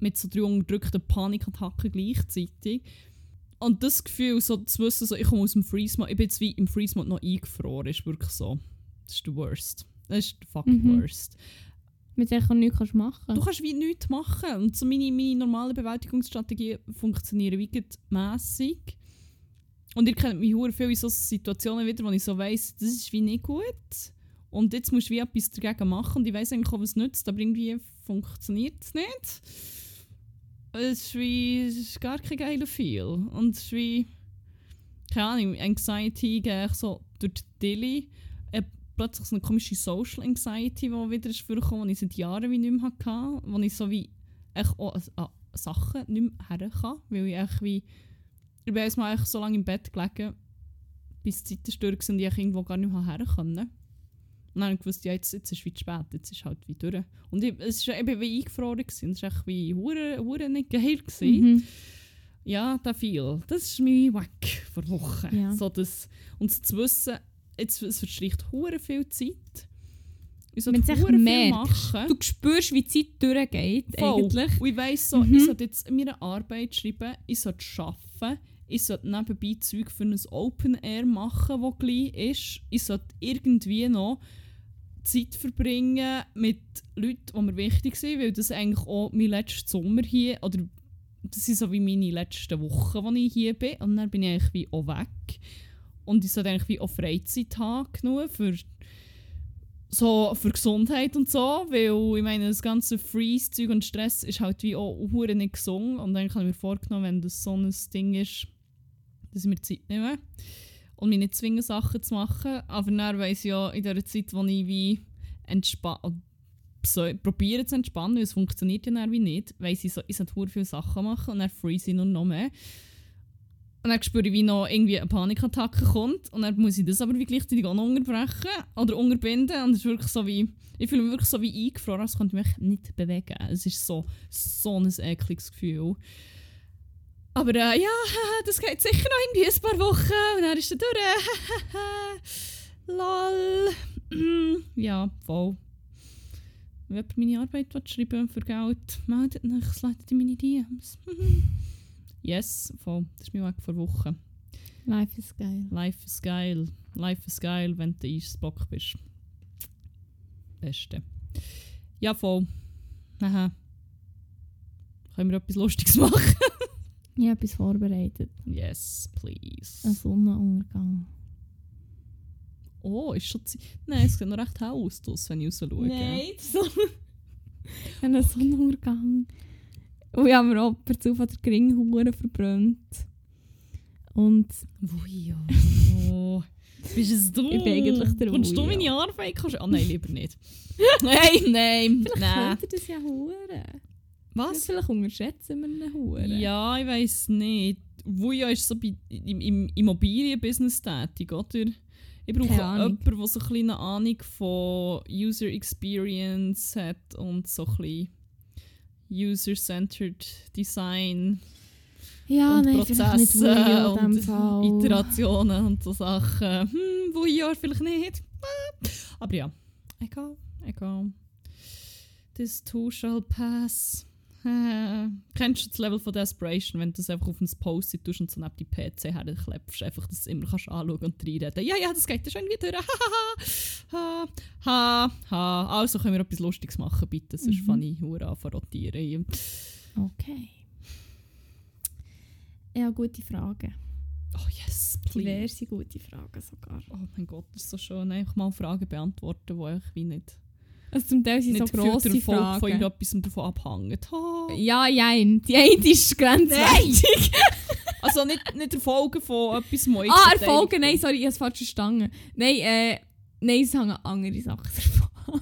mit so drei unterdrückten Panikattacken gleichzeitig. Und das Gefühl, so zu wissen, so, ich komme aus dem Freeze-Mode, ich bin jetzt wie im Freeze-Mode noch eingefroren, ist wirklich so. Das ist der Worst. Das ist der fucking Mhm. Worst. Mit der du nichts kannst machen Du kannst wie nichts machen. Und so meine, meine normalen Bewältigungsstrategien funktionieren wie mässig. Und ihr kennt mich hure viel in so Situationen wieder, wo ich so weiss, das ist wie nicht gut. Und jetzt musst du wie etwas dagegen machen. Und ich weiss eigentlich auch, was es nützt, aber irgendwie funktioniert es nicht. Es ist wie, es ist gar kein geiler Feel. Und es ist wie, keine Ahnung, Anxiety gehe so durch die Dilly. Äh, plötzlich so eine komische Social Anxiety, die wieder ist die ich seit Jahren wie nicht mehr hatte. Wo ich so wie echt auch an, Sachen nicht mehr her kann. Weil ich echt wie, ich bin erstmal so lange im Bett gelegen, bis die durch sind und ich irgendwo gar nicht mehr her konnte. Und dann habe ich gewusst, ja, jetzt, jetzt ist es wie zu spät, jetzt ist halt wie durch. Und ich, es ich bin wie eingefroren gewesen. Es war echt wie hure, hure nicht geil. Mhm. Ja, der viel. Das ist mein Wack vor Wochen. Ja. So das, und zu wissen, jetzt, es verstreicht hure viel Zeit. Ich Wenn sollte viel merkst, machen. Du spürst, wie die Zeit durchgeht, Voll. eigentlich. Und ich weiss so, Mhm. ich sollte jetzt meine Arbeit schreiben, ich sollte arbeiten, ich sollte nebenbei Zeug für ein Open Air machen, das gleich ist. Ich sollte irgendwie noch Zeit verbringen mit Leuten, die mir wichtig sind, weil das eigentlich auch mein letzter Sommer hier, oder das sind so wie meine letzten Wochen, wo ich hier bin. Und dann bin ich eigentlich wie auch weg. Und ich sollte eigentlich wie auch Freizeit haben genug für so für Gesundheit und so, weil ich meine, das ganze Freeze-Zeug und Stress ist halt wie auch hure nicht gesungen und dann habe ich mir vorgenommen, wenn das so ein Ding ist, dass ich mir Zeit nehme und mich nicht zwingen, Sachen zu machen. Aber dann weiss ich ja, in der Zeit, wo ich wie entspannen so, probiere zu entspannen, es funktioniert ja wie nicht, weiss ich so, ich sollte viele Sachen machen und dann freeze ich nur noch mehr. Und dann spüre ich, wie noch irgendwie eine Panikattacke kommt und dann muss ich das aber wie gleichzeitig auch noch unterbrechen oder unterbinden und es ist wirklich so wie, ich fühle mich wirklich so wie eingefroren, als könnte ich mich nicht bewegen. Es ist so, so ein ekliges Gefühl. Aber äh, ja, das geht sicher noch irgendwie ein paar Wochen und dann ist er durch. Lol. ja, voll. Wenn jemand meine Arbeit schreiben für Geld, meldet mich, es leitet in meine DMs. yes, voll. Das ist mein Weg vor Wochen. Life is geil. Life is geil. Life is geil, wenn du Eisbock bist. Beste. Ja, voll. Aha. Können wir etwas Lustiges machen? Ich habe etwas vorbereitet. yes, please. Ein Sonnenuntergang. Oh, ist schon Zeit. Nein, es sieht noch recht hell aus, draussen, wenn ich raus schaue. so. Ein Sonnenuntergang. Und ich habe mir auch per Zufall den Geringhuren verbrannt. Und Ui, ja. Oh. Bist es du? Ich bin eigentlich der Kommst du meine. Arbeit? Kannst Ah, nein, lieber nicht. nein, nein, vielleicht nein. könnte das ja huren. Was? Vielleicht unterschätzen wir einen Huren. Ja, ich weiß nicht. Wuja ist so bei, im, im Immobilienbusiness tätig, oder? Ich brauche jemanden, der so ein bisschen eine Ahnung von User Experience hat und so ein bisschen User-Centered Design Ja, und nein, Prozesse Wuja und. Iterationen und so Sachen. Hm, Wuja vielleicht nicht. Ah. Aber ja, egal, egal. This too shall pass. Kennst du das Level von Desperation, wenn du das einfach auf ein Post-it tust und so neben die PC herklepfst, einfach, dass du es immer kannst anschauen und reinreden. Ja, ja, das geht ja schon wieder. ha, ha, ha. Also können wir etwas Lustiges machen, bitte. Sonst Mhm. fange ich hure an zu rotieren. Okay. Ja, gute Frage. Oh yes, please. Diverse gute Fragen sogar. Oh mein Gott, das ist so schön. Einfach mal Fragen beantworten, die ich wie nicht, Also zum Teil sind nicht so viel der grosse Erfolg von irgendetwas davon abhängt. Ha. Ja, jein. Die eine ist grenzwertig. Also nicht, nicht Erfolge von etwas, ich Ah, Erfolge, nein, sorry, ich habe es falsch verstanden. Nein, äh, nein, es hängen andere Sachen davon ab.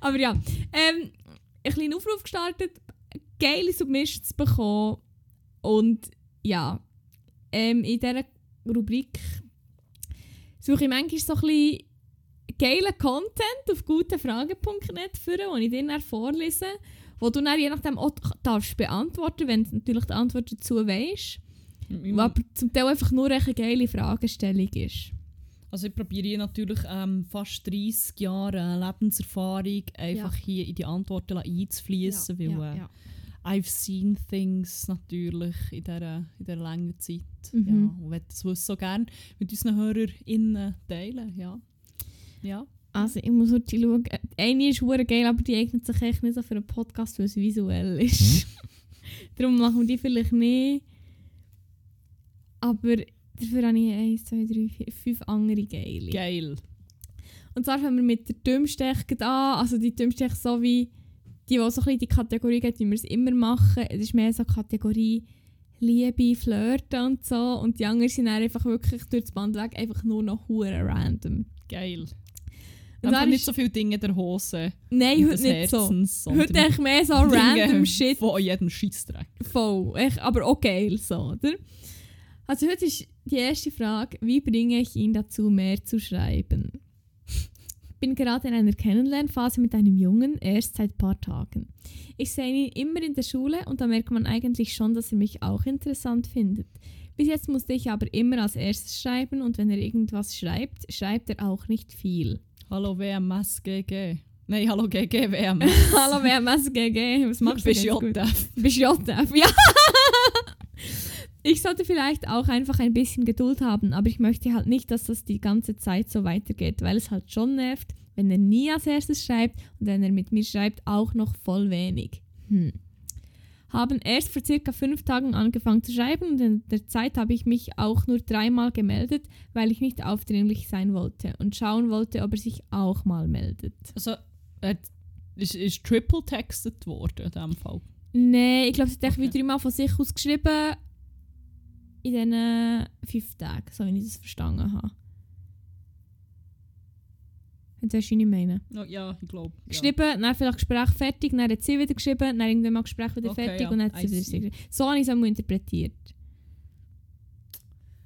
Aber ja, ähm, ein kleinen Aufruf gestartet, geile Submissions bekommen und ja, ähm, in dieser Rubrik suche ich manchmal so ein bisschen geilen Content auf gutenfragen.net für, den ich dir dann vorlese, wo du dann je nachdem auch darfst beantworten, wenn du natürlich die Antwort dazu weißt. Mhm. Was aber zum Teil einfach nur eine geile Fragestellung ist. Also ich probiere natürlich ähm, fast 30 Jahre Lebenserfahrung einfach hier in die Antworten einzufließen, weil äh, I've seen things natürlich in dieser, in dieser langen Zeit. Mhm. Ja, und möchte das Wissen so gerne mit unseren HörerInnen teilen. Ja. Ja. Also ich muss heute schauen. Eine ist hure geil, aber die eignet sich echt nicht so für einen Podcast, weil es visuell ist. Darum machen wir die vielleicht nicht. Aber dafür habe ich 1, 2, 3, 4, 5 andere geile. Geil. Und zwar fangen wir mit der Dümmstech an. Also die Dümmstech so wie die, die so ein bisschen die Kategorie geht, wie wir es immer machen. Es ist mehr so Kategorie Liebe, Flirten und so. Und die anderen sind dann einfach wirklich durch das Band weg einfach nur noch hure random. Geil. Einfach nicht so viele Dinge der Hose Nein, heute nicht so. Herzens, Heute sondern echt mehr so random Shit. Von jedem Scheissdreck. Voll. Echt, aber auch geil so, oder? Also heute ist die erste Frage, wie bringe ich ihn dazu, mehr zu schreiben? Ich bin gerade in einer Kennenlernphase mit einem Jungen, erst seit ein paar Tagen. Ich sehe ihn immer in der Schule und da merkt man eigentlich schon, dass er mich auch interessant findet. Bis jetzt musste ich aber immer als erstes schreiben und wenn er irgendwas schreibt, schreibt er auch nicht viel. Hallo WMS GG. Nein, hallo GG WMS. Hallo WMS GG, was machst du Bist? JF. Bist JF, ja. Ich sollte vielleicht auch einfach ein bisschen Geduld haben, aber ich möchte halt nicht, dass das die ganze Zeit so weitergeht, weil es halt schon nervt, wenn er nie als erstes schreibt und wenn er mit mir schreibt, auch noch voll wenig. Hm. Haben erst vor circa fünf Tagen angefangen zu schreiben und in der Zeit habe ich mich auch nur dreimal gemeldet, weil ich nicht aufdringlich sein wollte und schauen wollte, ob er sich auch mal meldet. Also, er ist, ist triple texted worden in diesem Fall. Nein, ich glaube, sie hat Okay. wie dreimal von sich aus geschrieben in diesen fünf Tagen, so wie ich das verstanden habe. Jetzt weißt du, was ich meine. Oh, ja, ich glaube. Geschrieben, dann vielleicht Gespräch fertig, dann hat sie wieder geschrieben, dann irgendwann mal Gespräch wieder Okay, fertig ja, und dann hat sie I wieder geschrieben. So habe ich es einmal interpretiert.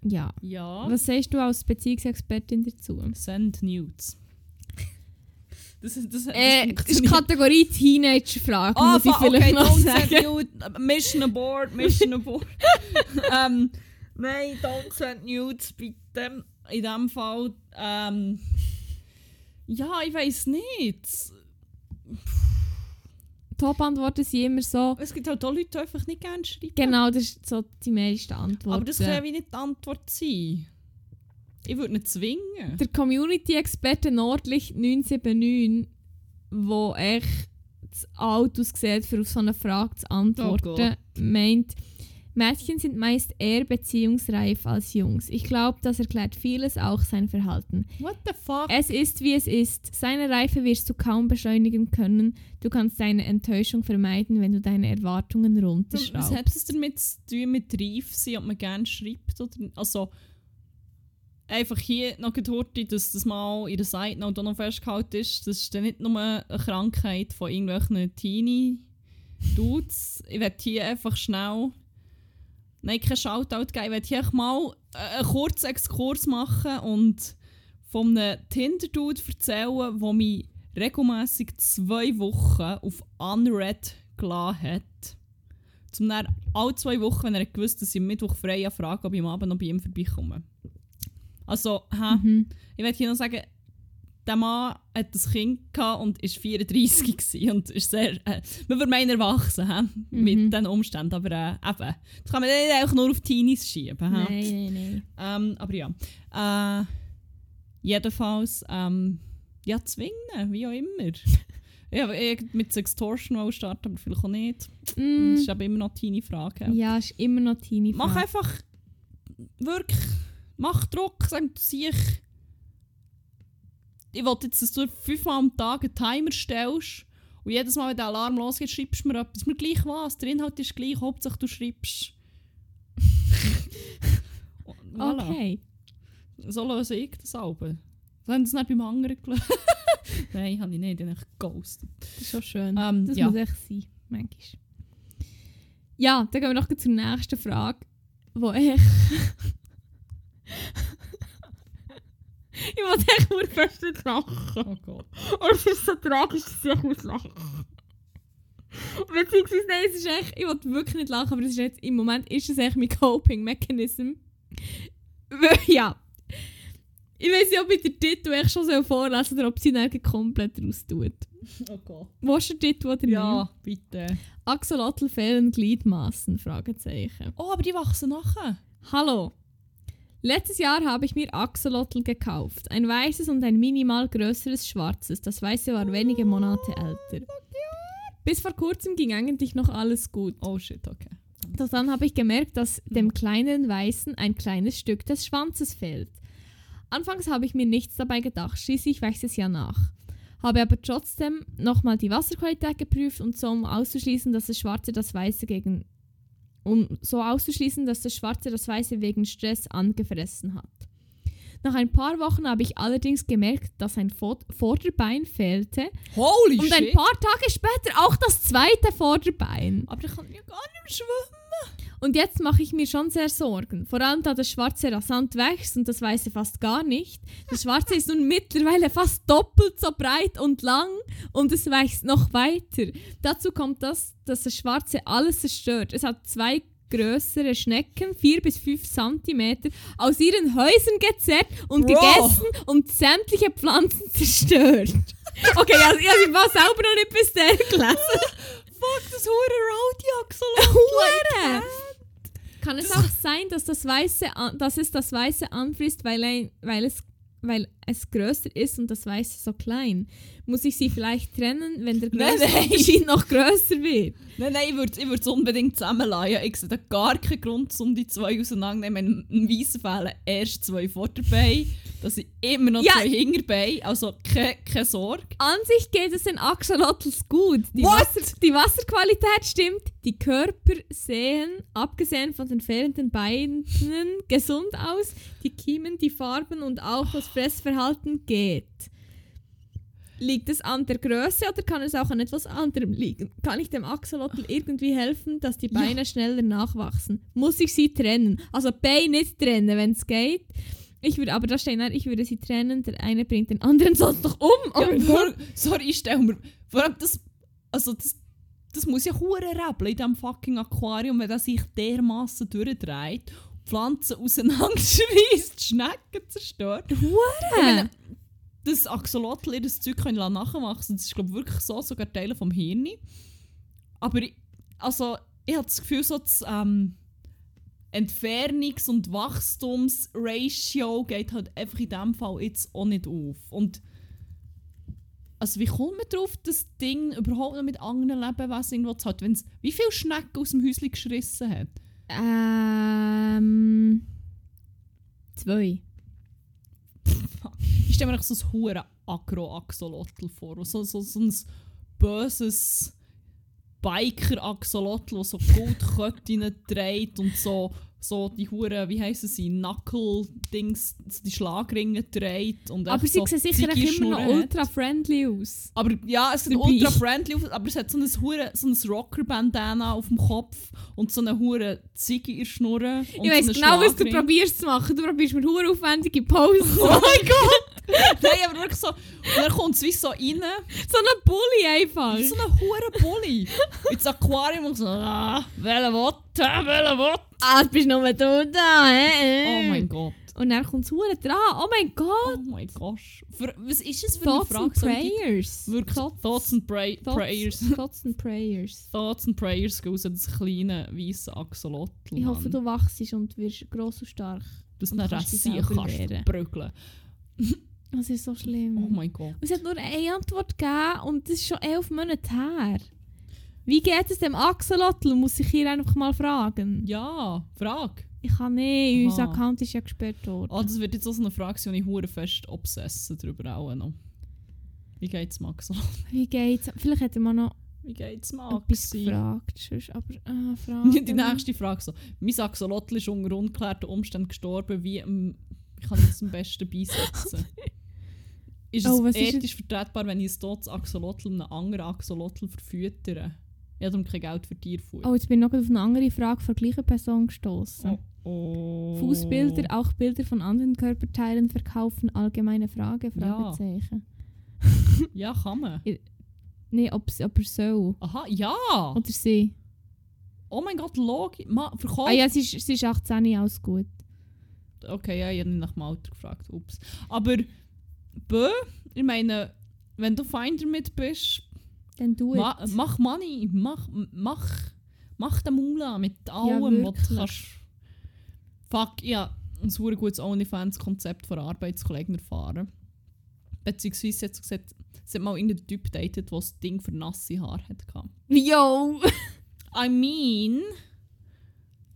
Ja. Ja. Was sagst du als Beziehungsexpertin dazu? Send Nudes. Das, ist- das, das Äh, das ist. Kategorie Teenage-Frage, Ah, muss ich vielleicht okay, noch don't sagen. send nudes. Mission aboard, mission aboard. ähm, nein, don't send nudes, bitte. In dem Fall, ähm, ja, ich weiß nicht. Top-Antworten sind immer so, Es gibt halt auch Leute, die einfach nicht gerne schreiben. genau, das ist so die meiste Antwort. Aber das kann ja wie nicht die Antwort sein. Ich würde nicht zwingen. der Community-Experte Nordlicht 979, wo echt zu alt aussieht, für auf so eine Frage zu antworten, Oh meint, Mädchen sind meist eher beziehungsreif als Jungs. Ich glaube, das erklärt vieles, auch sein Verhalten. What the fuck? Es ist, wie es ist. Seine Reife wirst du kaum beschleunigen können. Du kannst deine Enttäuschung vermeiden, wenn du deine Erwartungen Was runterschraubst. hat es damit zu tun mit reif sein, ob man gerne schreibt oder? Also, einfach hier noch gehört, dass das mal in der Side Note auch noch festgehalten ist, das ist dann nicht nur eine Krankheit von irgendwelchen Teenie-Dudes. Ich werde hier einfach schnell... Nein, kein Shoutout geben. Ich werde hier mal äh, einen kurzen Exkurs machen und von einem Tinder-Dude erzählen, der mich regelmässig zwei Wochen auf Unread gelassen hat. Zum dann alle zwei Wochen, wenn er gewusst dass ich am Mittwoch frei habe, fragen, ob ich am Abend noch bei ihm vorbeikomme. Also, hä? Mhm. ich werde hier noch sagen, der Mann hat ein Kind gehabt und war 34 gewesen und ist sehr, äh, man würde meinen erwachsen, hä? Mhm. mit diesen Umständen, aber äh, eben, das kann man nicht einfach nur auf Teenies schieben. hä? Nein, nein, nein. Ähm, aber ja. Äh, jedenfalls, ähm, ja, zwingen, wie auch immer. ja, ich mit Sextortion auch starten, aber vielleicht auch nicht. Mm, Das ist aber immer noch eine Frage. ja, ist immer noch teeny Mach einfach wirklich, mach Druck, sag du siehst, ich will jetzt, dass du fünfmal am Tag einen Timer stellst und jedes Mal, wenn der Alarm losgeht, schreibst du mir etwas. Mir gleich was, der Inhalt ist gleich, Hauptsache du schreibst. Voilà. Okay. So löse ich das Alben. So haben es nicht beim anderen gelöst. Nein, habe ich nicht, den habe ich geghostet. Das ist schon schön. Ähm, das ja. muss echt sein, manchmal. Ja, dann gehen wir noch zur nächsten Frage, wo ich... ich wollte echt nur fest nicht lachen. Oh Gott. Und es ist so tragisch, dass ich muss lachen. Beziehungsweise, nein, es ist echt, ich wollte wirklich nicht lachen, aber es ist jetzt, im Moment ist es echt mein Coping Mechanism. Weil, ja. Ich weiß nicht, ob ich den Titel echt schon so vorlesen oder ob sie ihn komplett raus tut. Oh Gott. Wo ist der Titel oder nicht? Ja, bitte. Axolotl fehlen Gliedmaßen? Fragezeichen. Oh, aber die wachsen nachher. Hallo. Letztes Jahr habe ich mir Axolotl gekauft. Ein weißes und ein minimal größeres schwarzes. Das weiße war wenige Monate älter. Bis vor kurzem ging eigentlich noch alles gut. Oh shit, okay. Doch dann habe ich gemerkt, dass dem kleinen Weißen ein kleines Stück des Schwanzes fehlt. Anfangs habe ich mir nichts dabei gedacht, schließlich wächst es ja nach. Habe aber trotzdem nochmal die Wasserqualität geprüft und so um auszuschließen, dass das Schwarze das Weiße gegen um so auszuschließen, dass das Schwarze das Weiße wegen Stress angefressen hat. Nach ein paar Wochen habe ich allerdings gemerkt, dass ein Vor Vorderbein fehlte Holy und ein paar Tage später auch das zweite Vorderbein. Aber ich kann ja gar nicht mehr schwimmen. Und jetzt mache ich mir schon sehr Sorgen. Vor allem, da das Schwarze rasant wächst und das Weiße fast gar nicht. Das Schwarze ist nun mittlerweile fast doppelt so breit und lang und es wächst noch weiter. Dazu kommt das, dass das Schwarze alles zerstört. Es hat zwei größere Schnecken, 4 bis 5 cm, aus ihren Häusern gezerrt und Bro. gegessen und sämtliche Pflanzen zerstört. Okay, also, ich habe sie fast selber noch nicht bis der gelesen. Fuck, das hure Rowdy Hure! Kann es auch sein, dass, das Weiße dass es das Weiße anfrisst, weil, ein, weil, es, weil es größer ist und das Weiße so klein? Muss ich sie vielleicht trennen, wenn der größere nein. Unterschied noch größer wird? Nein, nein, ich würde würd's unbedingt zusammenlassen. Ich sehe da gar keinen Grund, um die zwei auseinanderzunehmen. Im Weissen fehlen erst zwei Vorderbeine. dass ich immer noch Ja. zwei Hinterbeine, also keine keine Sorge. An sich geht es den Axolotls gut. Die? Wasser, die Wasserqualität stimmt, die Körper sehen, abgesehen von den fehlenden Beinen, gesund aus. Die Kiemen, die Farben und auch das Fressverhalten geht. Liegt es an der Größe oder kann es auch an etwas anderem liegen? Kann ich dem Axolotl irgendwie helfen, dass die Ja. Beine schneller nachwachsen? Muss ich sie trennen? Also Beine nicht trennen, wenn es geht. Ich würde, aber da stehen, ich würde sie trennen, der eine bringt den anderen sonst noch um. Ja, vor, sorry, ich stelle mir. Vor allem das. Also das, das muss ja hure rebeln in diesem fucking Aquarium, wenn das sich dermaßen durchdreht, Pflanzen auseinanderschreißt, Schnecken zerstört. Ich meine, das Axolotl ihr das Zeug können lassen nachwachsen das ist glaube wirklich so, sogar Teile vom Hirn. Aber ich, also, ich habe das Gefühl, so das ähm, Entfernungs- und Wachstumsratio geht halt einfach in diesem Fall jetzt auch nicht auf. Und also wie kommt man darauf, das Ding überhaupt noch mit anderen Lebewesen irgendwo zu halten? Wenn's, wie viele Schnecken aus dem Häuschen geschrissen hat? Ähm. Zwei. Ich stelle mir so ein hure Agro-Axolotl vor. So, so, so ein böses Biker-Axolotl, das so Goldketten trägt und so, so die hure, wie heissen sie, Knuckle-Dings, die Schlagringe trägt. Und Aber sie so sehen sicher immer noch Ziggy-Schnurren hat. ultra friendly aus. Aber ja, es sieht Dabei. ultra friendly aus, aber es hat so ein, hure, so ein Rocker-Bandana auf dem Kopf und so eine hure Ziggy in der Schnurre. Ich weiss so genau, was du probierst zu machen. Du probierst mir hure aufwendige Poses. Oh mein Gott! Nein, aber wirklich so. Und dann kommt es wie so rein. so ein Bulli einfach. So ein hure Bulli. Ins Aquarium und so. Ah, welche Worte, welche Worte. Ah, jetzt bist nur du da, hä? Oh mein Gott. Und dann kommt es hure dran. Oh mein Gott. Oh mein Gott. Für, was ist es für eine Thoughts and Frage? Ich die- Prayers. Wirklich Thoughts- Thoughts and Pray Thoughts- Prayers. Thoughts and Prayers. Thoughts and Prayers gehen aus an das kleine weiße Axolotl. Ich hoffe, du wachst und wirst gross und stark. dass du und dann kannst dich Rassi Das ist so schlimm. Oh mein Gott. Und es hat nur eine Antwort gegeben und das ist schon elf Monate her. Wie geht es dem Axolotl? Muss ich hier einfach mal fragen. Ja, Frage. Ich kann nicht, unser. Account ist ja gesperrt worden. Ah, das wird jetzt auch so eine Frage sein, die ich hure fest obsessen darüber auch noch. Wie geht's Max? Wie geht's? Vielleicht hat er mal noch Wie geht's etwas Max? gefragt. sonst, Aber, äh, Fragen. Die nächste Frage so. Mein Axolotl ist unter ungeklärten Umständen gestorben. Wie ähm, ich kann ich das am besten beisetzen? Ist Oh, es was ist ethisch vertretbar, wenn ich ein totes Axolotl einem anderen Axolotl verfüttere? Ich habe darum kein Geld für Tierfutter. Oh, jetzt bin ich noch auf eine andere Frage von der gleichen Person gestoßen. Oh. oh. Fußbilder, auch Bilder von anderen Körperteilen verkaufen? Allgemeine Frage? Ja. Fragezeichen. Ja, kann man. Nee, ob, sie- ob er soll. Aha, ja! Oder sie. Oh mein Gott, Logi. Ma, verkauft. Ah ja, sie ist, sie ist 18, alles gut. Okay, ja, ich habe nicht nach dem Alter gefragt. Ups. Aber, bö, ich meine, wenn du fein damit bist, Dann du ma, es. mach Money. Mach, mach, mach den Mula mit allem, was du kannst. Fuck, ja, ein super gutes OnlyFans-Konzept von Arbeitskollegen erfahren. Beziehungsweise hat sie gesagt, sie hat mal irgendeinen Typ datet, der das Ding für nasse Haare hatte. Yo! I mean,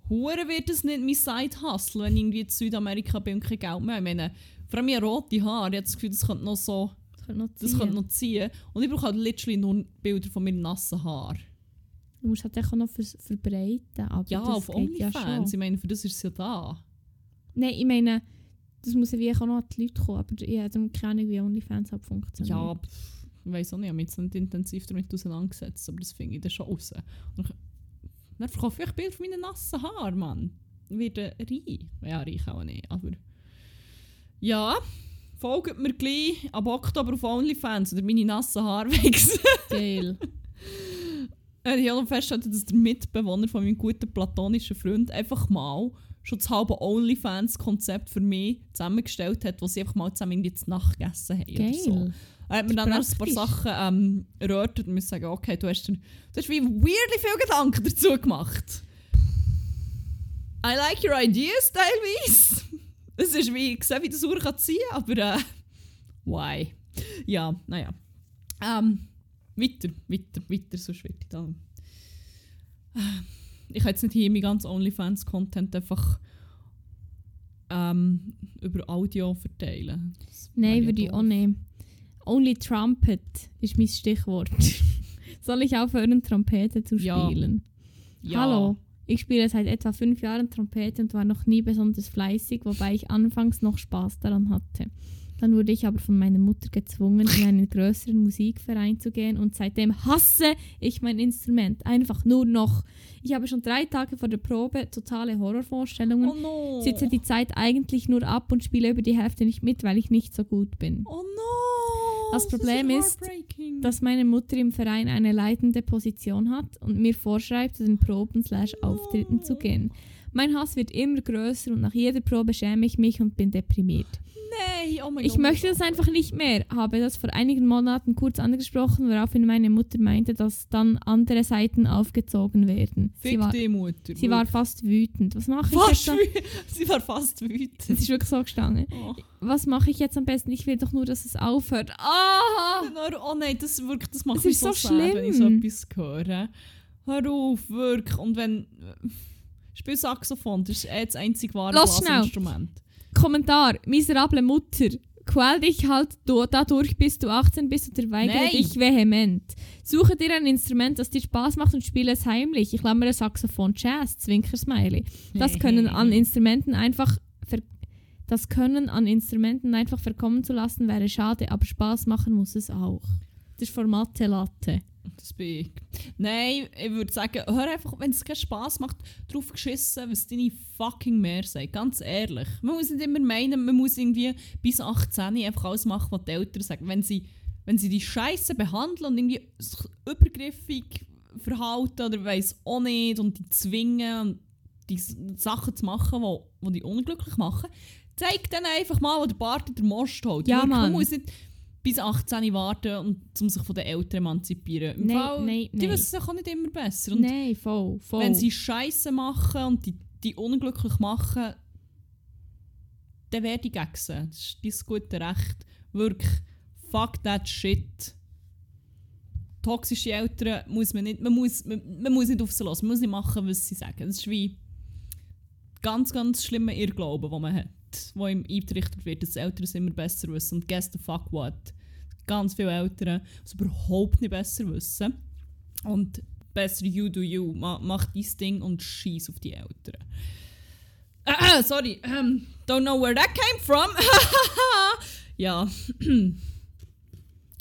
hure wird es nicht mein Side-Hustle, wenn ich irgendwie in Südamerika bin und kein Geld mehr habe. Ich meine, vor allem habe rote Haare, ich habe das Gefühl, das könnte noch so, Das könnte noch das ziehen. könnte noch ziehen. Und ich brauche halt literally nur Bilder von meinem nassen Haar. Du musst halt auch noch vers- verbreiten. Aber Ja, auf ja OnlyFans. schon. ich meine, für das ist es ja da. Nein, ich meine, das muss ja wie auch noch an die Leute kommen. Aber ich habe dann keine Ahnung, wie OnlyFans halt funktioniert. Ja, pff, ich weiß auch nicht, ich habe mich jetzt nicht intensiv damit auseinandergesetzt, aber das finde ich dann schon raus. Und dann verkaufe ich Bilder von meinen nassen Haaren, Mann. Werde reich. Ja, reich auch nicht, aber... Ja, folgt mir gleich ab Oktober auf OnlyFans oder meine nassen Haare wechseln. Geil. Äh, Ich habe festgestellt, dass der Mitbewohner von meinem guten platonischen Freund einfach mal schon das halbe OnlyFans-Konzept für mich zusammengestellt hat, wo sie einfach mal zusammen irgendwie zu Nacht gegessen haben. Oder so. Er hat mir dann erst ein paar. Sachen ähm, erörtert und muss sagen, okay, du hast, dir- du hast wie weirdly viel Gedanken dazu gemacht. I like your ideas, teilweise. Es ist wie, ich sehe, wie das Uhr kann ziehen aber äh, why? Ja, naja. Ähm, weiter, weiter, weiter, sonst wird ich dann... Äh, Ich kann jetzt nicht hier mein ganz OnlyFans-Content einfach ähm, über Audio verteilen. Das Nein, würde ich auch nicht. Only Trumpet ist mein Stichwort. Soll ich aufhören, Trompete zu Ja. spielen? Ja. Hallo, ich spiele seit etwa fünf Jahren Trompete und war noch nie besonders fleißig, wobei ich anfangs noch Spaß daran hatte. Dann wurde ich aber von meiner Mutter gezwungen, in einen größeren Musikverein zu gehen und seitdem hasse ich mein Instrument. Einfach nur noch. Ich habe schon drei Tage vor der Probe totale Horrorvorstellungen, Oh no. sitze die Zeit eigentlich nur ab und spiele über die Hälfte nicht mit, weil ich nicht so gut bin. Oh no. Das Problem ist. Dass meine Mutter im Verein eine leitende Position hat und mir vorschreibt, zu den Proben slash Auftritten zu gehen. Mein Hass wird immer größer und nach jeder Probe schäme ich mich und bin deprimiert. Nein, oh mein Ich Gott. möchte das einfach nicht mehr, habe das vor einigen Monaten kurz angesprochen, woraufhin meine Mutter meinte, dass dann andere Seiten aufgezogen werden. Sie Fick war, die Mutter. sie war fast wütend. Was mache ich jetzt? wütend. Sie war fast wütend. Es ist wirklich so gestanden. Oh. Was mache ich jetzt am besten? Ich will doch nur, dass es aufhört. Ah! Oh nein, das, wirklich, das macht Es mich ist so, so sad, wenn ich so schlimm. etwas höre. Hör auf, wirklich. Und wenn... Spiel Saxophon, das ist eh das einzige wahre Lass schnell. Kommentar, miserable Mutter. Quäl dich halt du, dadurch, bis du 18 bist oder weigere Nein. dich vehement. Suche dir ein Instrument, das dir Spaß macht und spiele es heimlich. Ich klammere Saxophon, Jazz, Zwinker-Smiley. Das können an Instrumenten einfach das können an Instrumenten einfach verkommen zu lassen, wäre schade, aber Spaß machen muss es auch. Das ist Formate Latte. Das bin ich. Nein, ich würde sagen, hör einfach, wenn es keinen Spass macht, drauf geschissen, was deine fucking mehr sagt. Ganz ehrlich. Man muss nicht immer meinen, man muss irgendwie bis 18 einfach alles machen, was die Eltern sagen. Wenn sie, wenn sie die Scheiße behandeln und irgendwie übergriffig verhalten oder weiss auch nicht und die zwingen und die Sachen zu machen, die wo, wo die unglücklich machen, zeig dann einfach mal, wo der Bart der Most holt. Ja, Mann. Man muss nicht bis 18 warten, und, um sich von den Eltern emanzipieren. Im Nein, Fall, nein, Die nein. wissen sich auch nicht immer besser. Und Nein, voll, voll. wenn sie Scheiße machen und die, die unglücklich machen, dann werde ich gegen sie. Das ist dein gute Recht. Wirklich, fuck that shit. Toxische Eltern muss man nicht, man muss, man, man muss nicht auf sie lassen, man muss nicht machen, was sie sagen. Das ist wie ganz, ganz schlimmer Irrglaube, den man hat, wo ihm eingetrichtert wird, dass Eltern es immer besser wissen. Und guess the fuck what? Ganz viele Eltern es überhaupt nicht besser wissen. Und besser you do you. Ma mach dein Ding und schieß auf die Eltern. Äh, sorry, ähm, don't know where that came from. ja,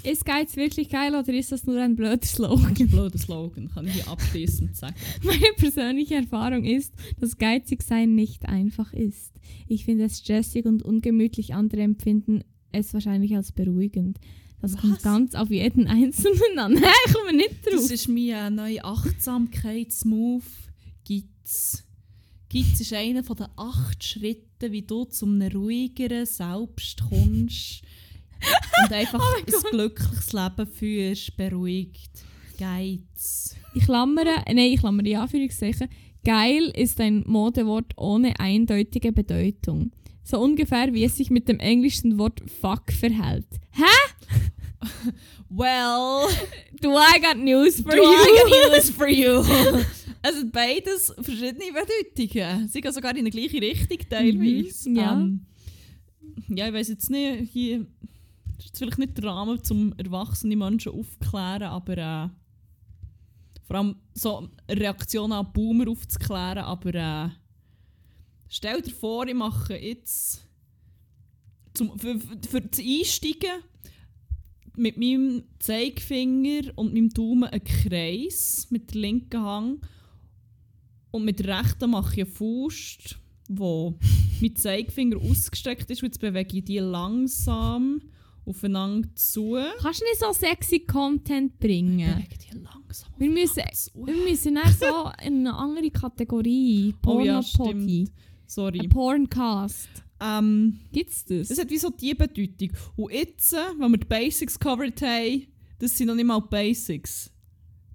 ist Geiz wirklich geil oder ist das nur ein blöder Slogan? blöder Slogan, kann ich hier abschließend sagen. Meine persönliche Erfahrung ist, dass geizig sein nicht einfach ist. Ich finde es stressig und ungemütlich, andere empfinden es wahrscheinlich als beruhigend. Das kommt Was? ganz auf jeden Einzelnen an. Hä, ich komme nicht drauf. Das ist mein neuer Achtsamkeitsmove. Gitz. Gitz ist einer von den acht Schritten, wie du zu einem ruhigeren Selbst kommst. Und einfach ein glückliches Leben führst, beruhigt. Geiz. Ich klammere, nein, ich klammere in Anführungszeichen. Geil ist ein Modewort ohne eindeutige Bedeutung. So ungefähr wie es sich mit dem englischen Wort fuck verhält. Hä? Well, Do I got news for do you? I got news for you? Also beides verschiedene Bedeutungen. Sie gehen sogar in die gleiche Richtung teilweise. Mhm, ja. Ähm, ja, ich weiß jetzt nicht, hier ist jetzt vielleicht nicht der Rahmen, um erwachsene Menschen aufzuklären, aber äh, vor allem so eine Reaktion an Boomer aufzuklären, aber äh, stell dir vor, ich mache jetzt zum, für, für, das Einsteigen mit meinem Zeigefinger und meinem Daumen einen Kreis mit der linken Hand und mit der rechten mache ich eine Faust, wo mein Zeigefinger ausgestreckt ist und jetzt bewege ich die langsam aufeinander zu. Kannst du nicht so sexy Content bringen? Die langsam Wir müssen, wir müssen dann so in eine andere Kategorie. Oh ja, stimmt. Sorry. Ein Porncast. Ähm, Gibt's das? das hat wie so die Bedeutung. Und jetzt, äh, wenn wir die Basics covered haben, das sind noch nicht mal Basics.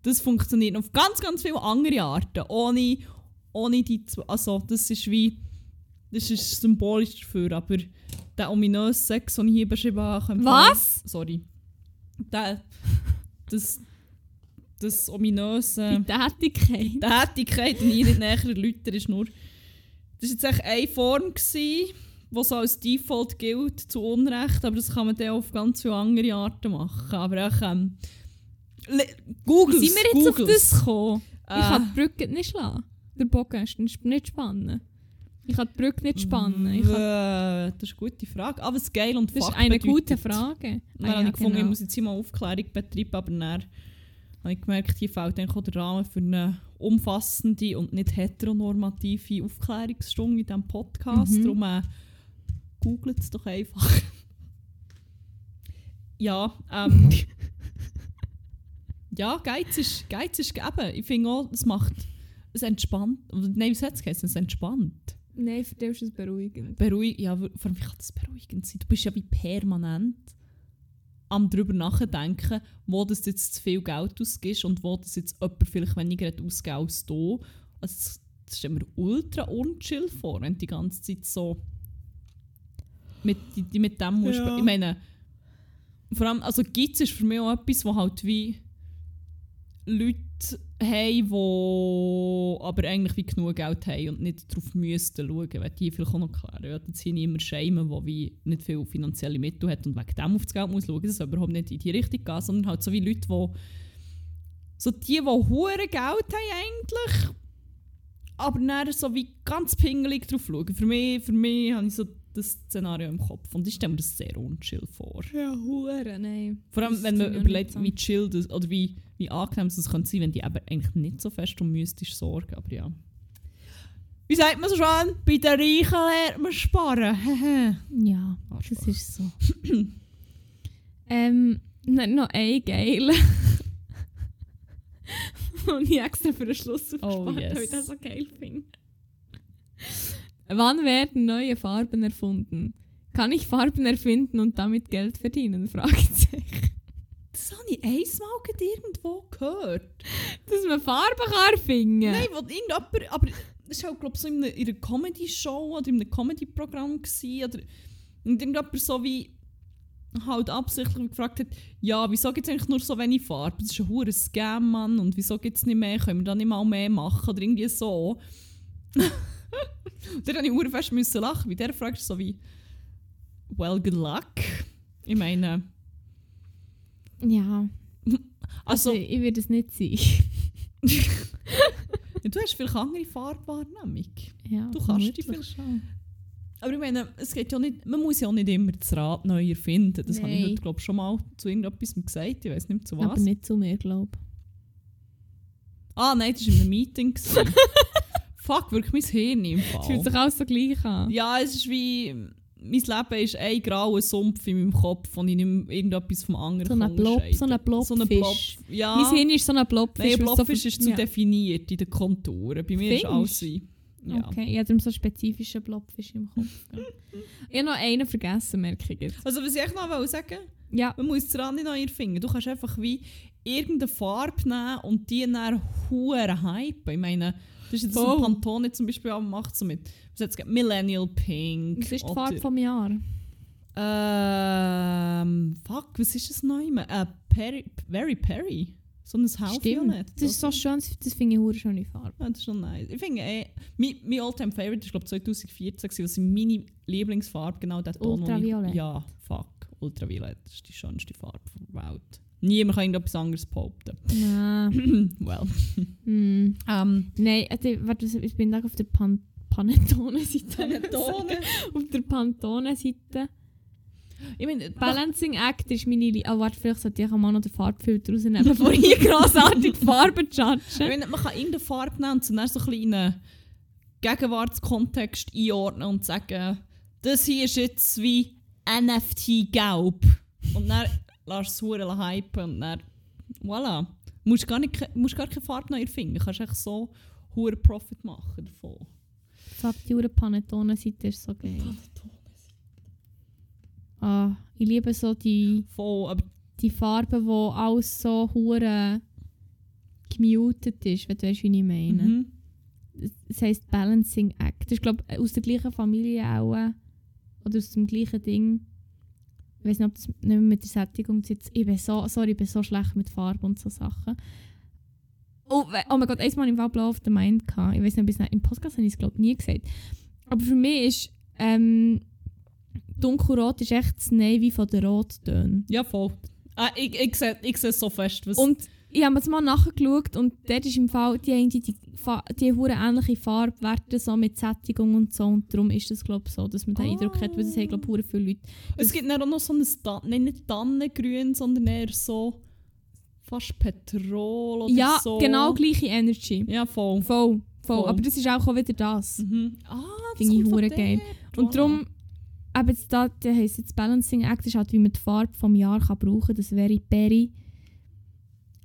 Das funktioniert auf ganz, ganz viele andere Arten. Ohne, ohne die zwei. Also, das ist wie. Das ist symbolisch dafür, aber der ominöse Sex, den ich hier beschrieben habe. Was? Sorry. Der, das, das ominöse. Die Tätigkeit. Die Tätigkeit, die ich nicht näher ist nur. Das war jetzt echt eine Form. Gewesen. was so als Default gilt, zu Unrecht, aber das kann man dann auf ganz viele andere Arten machen. Aber auch, ähm, le- Google sind wir jetzt auf das gekommen? Ich Äh. kann die Brücke nicht schlagen. Der Bogen ist nicht spannen. Ich kann die Brücke nicht spannen. Ich kann, das ist eine gute Frage. Aber was geil und das ist fuck eine bedeutet. gute Frage. Dann Ah, habe ja, ich gefunden, ich genau. muss jetzt mal Aufklärung betreiben, aber dann habe ich gemerkt, hier fehlt eigentlich auch der Rahmen für eine umfassende und nicht heteronormative Aufklärungsstunde in diesem Podcast. Mhm. Darum äh, googelt es doch einfach. ja, ähm... ja, Geiz ist, Geiz ist eben, ich finde auch, es macht... Es entspannt. Nein, was hat es? Es entspannt. Nein, für dich ist es beruhigend. Beruhig, ja, vor allem, wie kann das beruhigend sein? Du bist ja wie permanent am darüber nachdenken, wo du jetzt zu viel Geld ausgibst und wo das jetzt jemand vielleicht weniger ausgegeben als du. Also das, das stellt mir ultra unchill vor, wenn die ganze Zeit so mit, die mit dem musst. Ja. Ich meine, vor allem, also Geiz ist für mich auch etwas, wo halt wie Leute haben, die aber eigentlich wie genug Geld haben und nicht darauf müssten schauen. Möchte hier vielleicht auch noch klären. Jetzt niemand schämen, der wie nicht viel finanzielle Mittel hat und wegen dem auf das Geld muss schauen. Das soll überhaupt nicht in die Richtung gehen, sondern halt so wie Leute, die so die, die hure Geld haben eigentlich, aber dann so wie ganz pingelig drauf schauen. Für mich, für mich habe ich so das Szenario im Kopf und ich stelle mir das sehr unchill vor. Ja, Hure, nein. Vor allem, Das wenn man überlegt, wie chill das, oder wie, wie angenehm es könnte sein, wenn die eben eigentlich nicht so fest um mystisch sorgen. Aber ja. Wie sagt man so schon? Bei den Reichen lernt man sparen. Ja, das ist so. ähm, noch ein geil. Und ich extra für den Schluss aufgespart, Oh, weil ich yes. das so geil finde. Wann werden neue Farben erfunden? Kann ich Farben erfinden und damit Geld verdienen? Fragezeichen. Das habe ich einmal irgendwo gehört. Dass man Farben kann erfinden Nein, wo irgendjemand, aber das war auch, glaube ich, so in einer, in einer Comedy-Show oder in einem Comedy-Programm oder und irgendjemand so wie halt absichtlich gefragt hat, ja, wieso gibt es eigentlich nur so wenig Farbe? Das ist ein hoher Scam, Mann, und wieso gibt es nicht mehr? Können wir da nicht mal mehr machen? Oder irgendwie so. Und dann musste ich fest müssen lachen, weil der fragt so wie, well, good luck. Ich meine, Ja, also, also ich würde es nicht sein. du hast vielleicht andere Farbwahrnehmung. ja, Du kannst die vielleicht- schon. Aber ich meine, es geht ja nicht, man muss ja auch nicht immer das Rad neu erfinden. Das habe ich heute, glaube schon mal zu irgendetwas gesagt. Ich weiß nicht zu was. Aber nicht zu mir, glaube Ah, nein, das war in einem Meeting. Fuck, wirklich mein Hirn im ich. Es fühlt Fall. sich alles so gleich an. Ja, es ist wie... Mein Leben ist ein grauer Sumpf in meinem Kopf, und ich mehr irgendetwas vom anderen So ein Blob, so ein So ein Blobfisch. Blob. Ja. Mein Hirn ist so ein Blobfisch. Nein, Blobfisch so ist zu ja. definiert in den Konturen. Bei mir ist Findest? alles so. Ja. Okay, ich habe darum so einen spezifischen Blobfisch im Kopf. ich habe noch einen vergessen, merke ich jetzt. Also was ich noch sagen Ja, Man muss das Rad nicht neu erfinden. Du kannst einfach wie irgendeine Farbe nehmen und die dann hure hypen. Ich meine, das ist jetzt so Voll. Pantone zum Beispiel auch macht so mit. Was gegeben? Millennial Pink. was ist die Farbe vom Jahr? Ähm, fuck, was ist das neu? Äh, Perry, Very Perry. So ein. Hellviolett. Das ist so schön, das finde ich eine schöne Farbe. Ja, das ist schon nice. Ich finde, eh, mein, mein Alltime Favorite ist, glaube 2014, gewesen, was meine Lieblingsfarbe genau der Ton. Ultraviolett. Ja, fuck. Ultraviolett. Das ist die schönste Farbe der Welt. Niemand kann irgendetwas anderes behaupten. Nein. well. hm. Ähm, Nein, warte, ich bin da auf der Pan Panettone-Seite. Panettone? auf der Pantone-Seite. ich meine, Balancing Act ist meine Liebe. Oh, warte, vielleicht sollte ich mal noch den Farbfilter rausnehmen, bevor ich hier grossartig Farben ich judge. meine, man kann irgendeine Farbe nehmen und so einen Gegenwartskontext einordnen und sagen, das hier ist jetzt wie NFT gelb. Und dann lässt du es verdammt hypen und dann, voilà. Du musst gar, nicht, musst gar keine Farbe neu erfinden. Du kannst echt so hohen Profit machen davon. Fuck, die Hure Panettone-Seite ist so geil. Ah, ich liebe so die, Voll, aber die Farben, wo alles so hure gemutet ist, wenn du weißt, wie ich meine. mhm. Es heisst Balancing Act. Das ist, glaube ich, aus der gleichen Familie auch. äh, Oder aus dem gleichen Ding. Ich weiß nicht, ob das nicht mehr mit der Sättigung jetzt. Ich bin so, sorry, ich bin so schlecht mit Farbe und so Sachen. Oh, oh mein Gott, einmal im Wabla auf der Mind gehabt. Ich weiß nicht, bis im Podcast habe ich es glaube nie gesagt. Aber für mich ist ähm, dunkelrot ist echt das Navy von den Rottönen. Ja, voll. Äh, ich ich sehe ich seh so fest, was... Und ich habe jetzt mal nachgeschaut und dort ist im Fall, die haben die, die, die ähnliche Farbwerte so mit Sättigung und so und darum ist es glaube ich so, dass man den Ah. Eindruck hat, weil das haben glaube ich viele Leute. es gibt dann auch noch so ein, Dan nein, nicht Tannengrün, sondern eher so fast Petrol oder ja, so. genau gleiche Energy. Ja, voll. Voll, voll. Voll. Aber das ist auch wieder das. Mhm. Ah, das Finde ich hure geil. Und darum, eben jetzt da, der heisst jetzt Balancing Act, ist halt, wie man die Farbe vom Jahr kann brauchen kann. Das wäre Berry.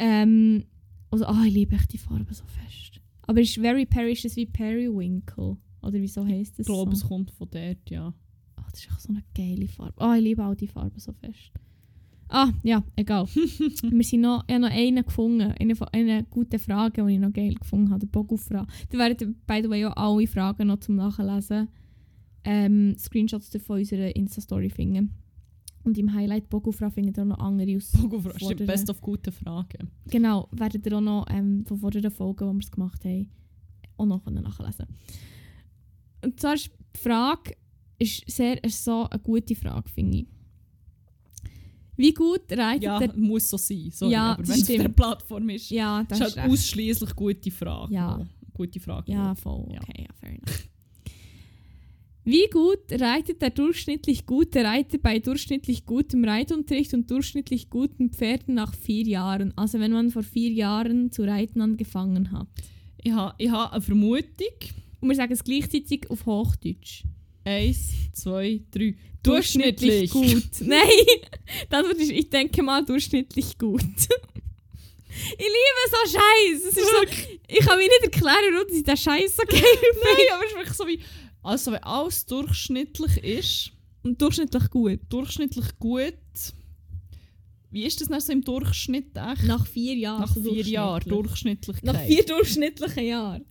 Ähm, also, ah, ich liebe echt die Farbe so fest. Aber ist Very ist das wie Periwinkle? Oder wieso heisst das Ich glaube, so? es kommt von dort, ja. Ah, das ist echt so eine geile Farbe. Ah, ich liebe all die Farben so fest. Ah, ja, egal. Wir sind noch, ich habe noch einen gefunden, eine, eine gute Frage, die ich noch geil gefunden habe, der Bogu-Frage. Da werden, by the way, auch alle Fragen noch zum Nachlesen. Ähm, Screenshots davon unserer Insta-Story finden. Und im Highlight Bogu-Frage findet ihr auch noch andere aus. Bogo, stimmt, Vorderen- best of gute Fragen. Genau, werdet ihr auch noch ähm, von vorderen Folgen, die wir es gemacht haben, auch noch nachlesen Und zwar ist die Frage, ist sehr ist so eine gute Frage, finde ich. Wie gut reitet Ja, der... muss so sein. Sorry, Ja, aber das wenn es auf der Plattform ist, Ja, das ist ist halt recht. ausschließlich gute Frage. Ja. Gute Frage. Ja, voll. Okay, ja, fair enough. Wie gut reitet der durchschnittlich gute Reiter bei durchschnittlich gutem Reitunterricht und durchschnittlich guten Pferden nach vier Jahren? Also wenn man vor vier Jahren zu reiten angefangen hat. Ich habe ich ha eine Vermutung. Und wir sagen es gleichzeitig auf Hochdeutsch. Eins, zwei, drei. Durchschnittlich. gut. Nein, das wird ich, ich denke mal durchschnittlich gut. ich liebe so Scheiß. So, ich kann mir nicht erklären, warum ich den Scheiß so geil. Nein, aber es ist wirklich so wie. Also, wenn alles durchschnittlich ist, Und durchschnittlich gut. durchschnittlich gut. Wie ist das dann so im Durchschnitt echt? Nach vier Jahren. Nach vier Jahren durchschnittlich. Durchschnittlichkeit. Nach vier durchschnittlichen Jahren.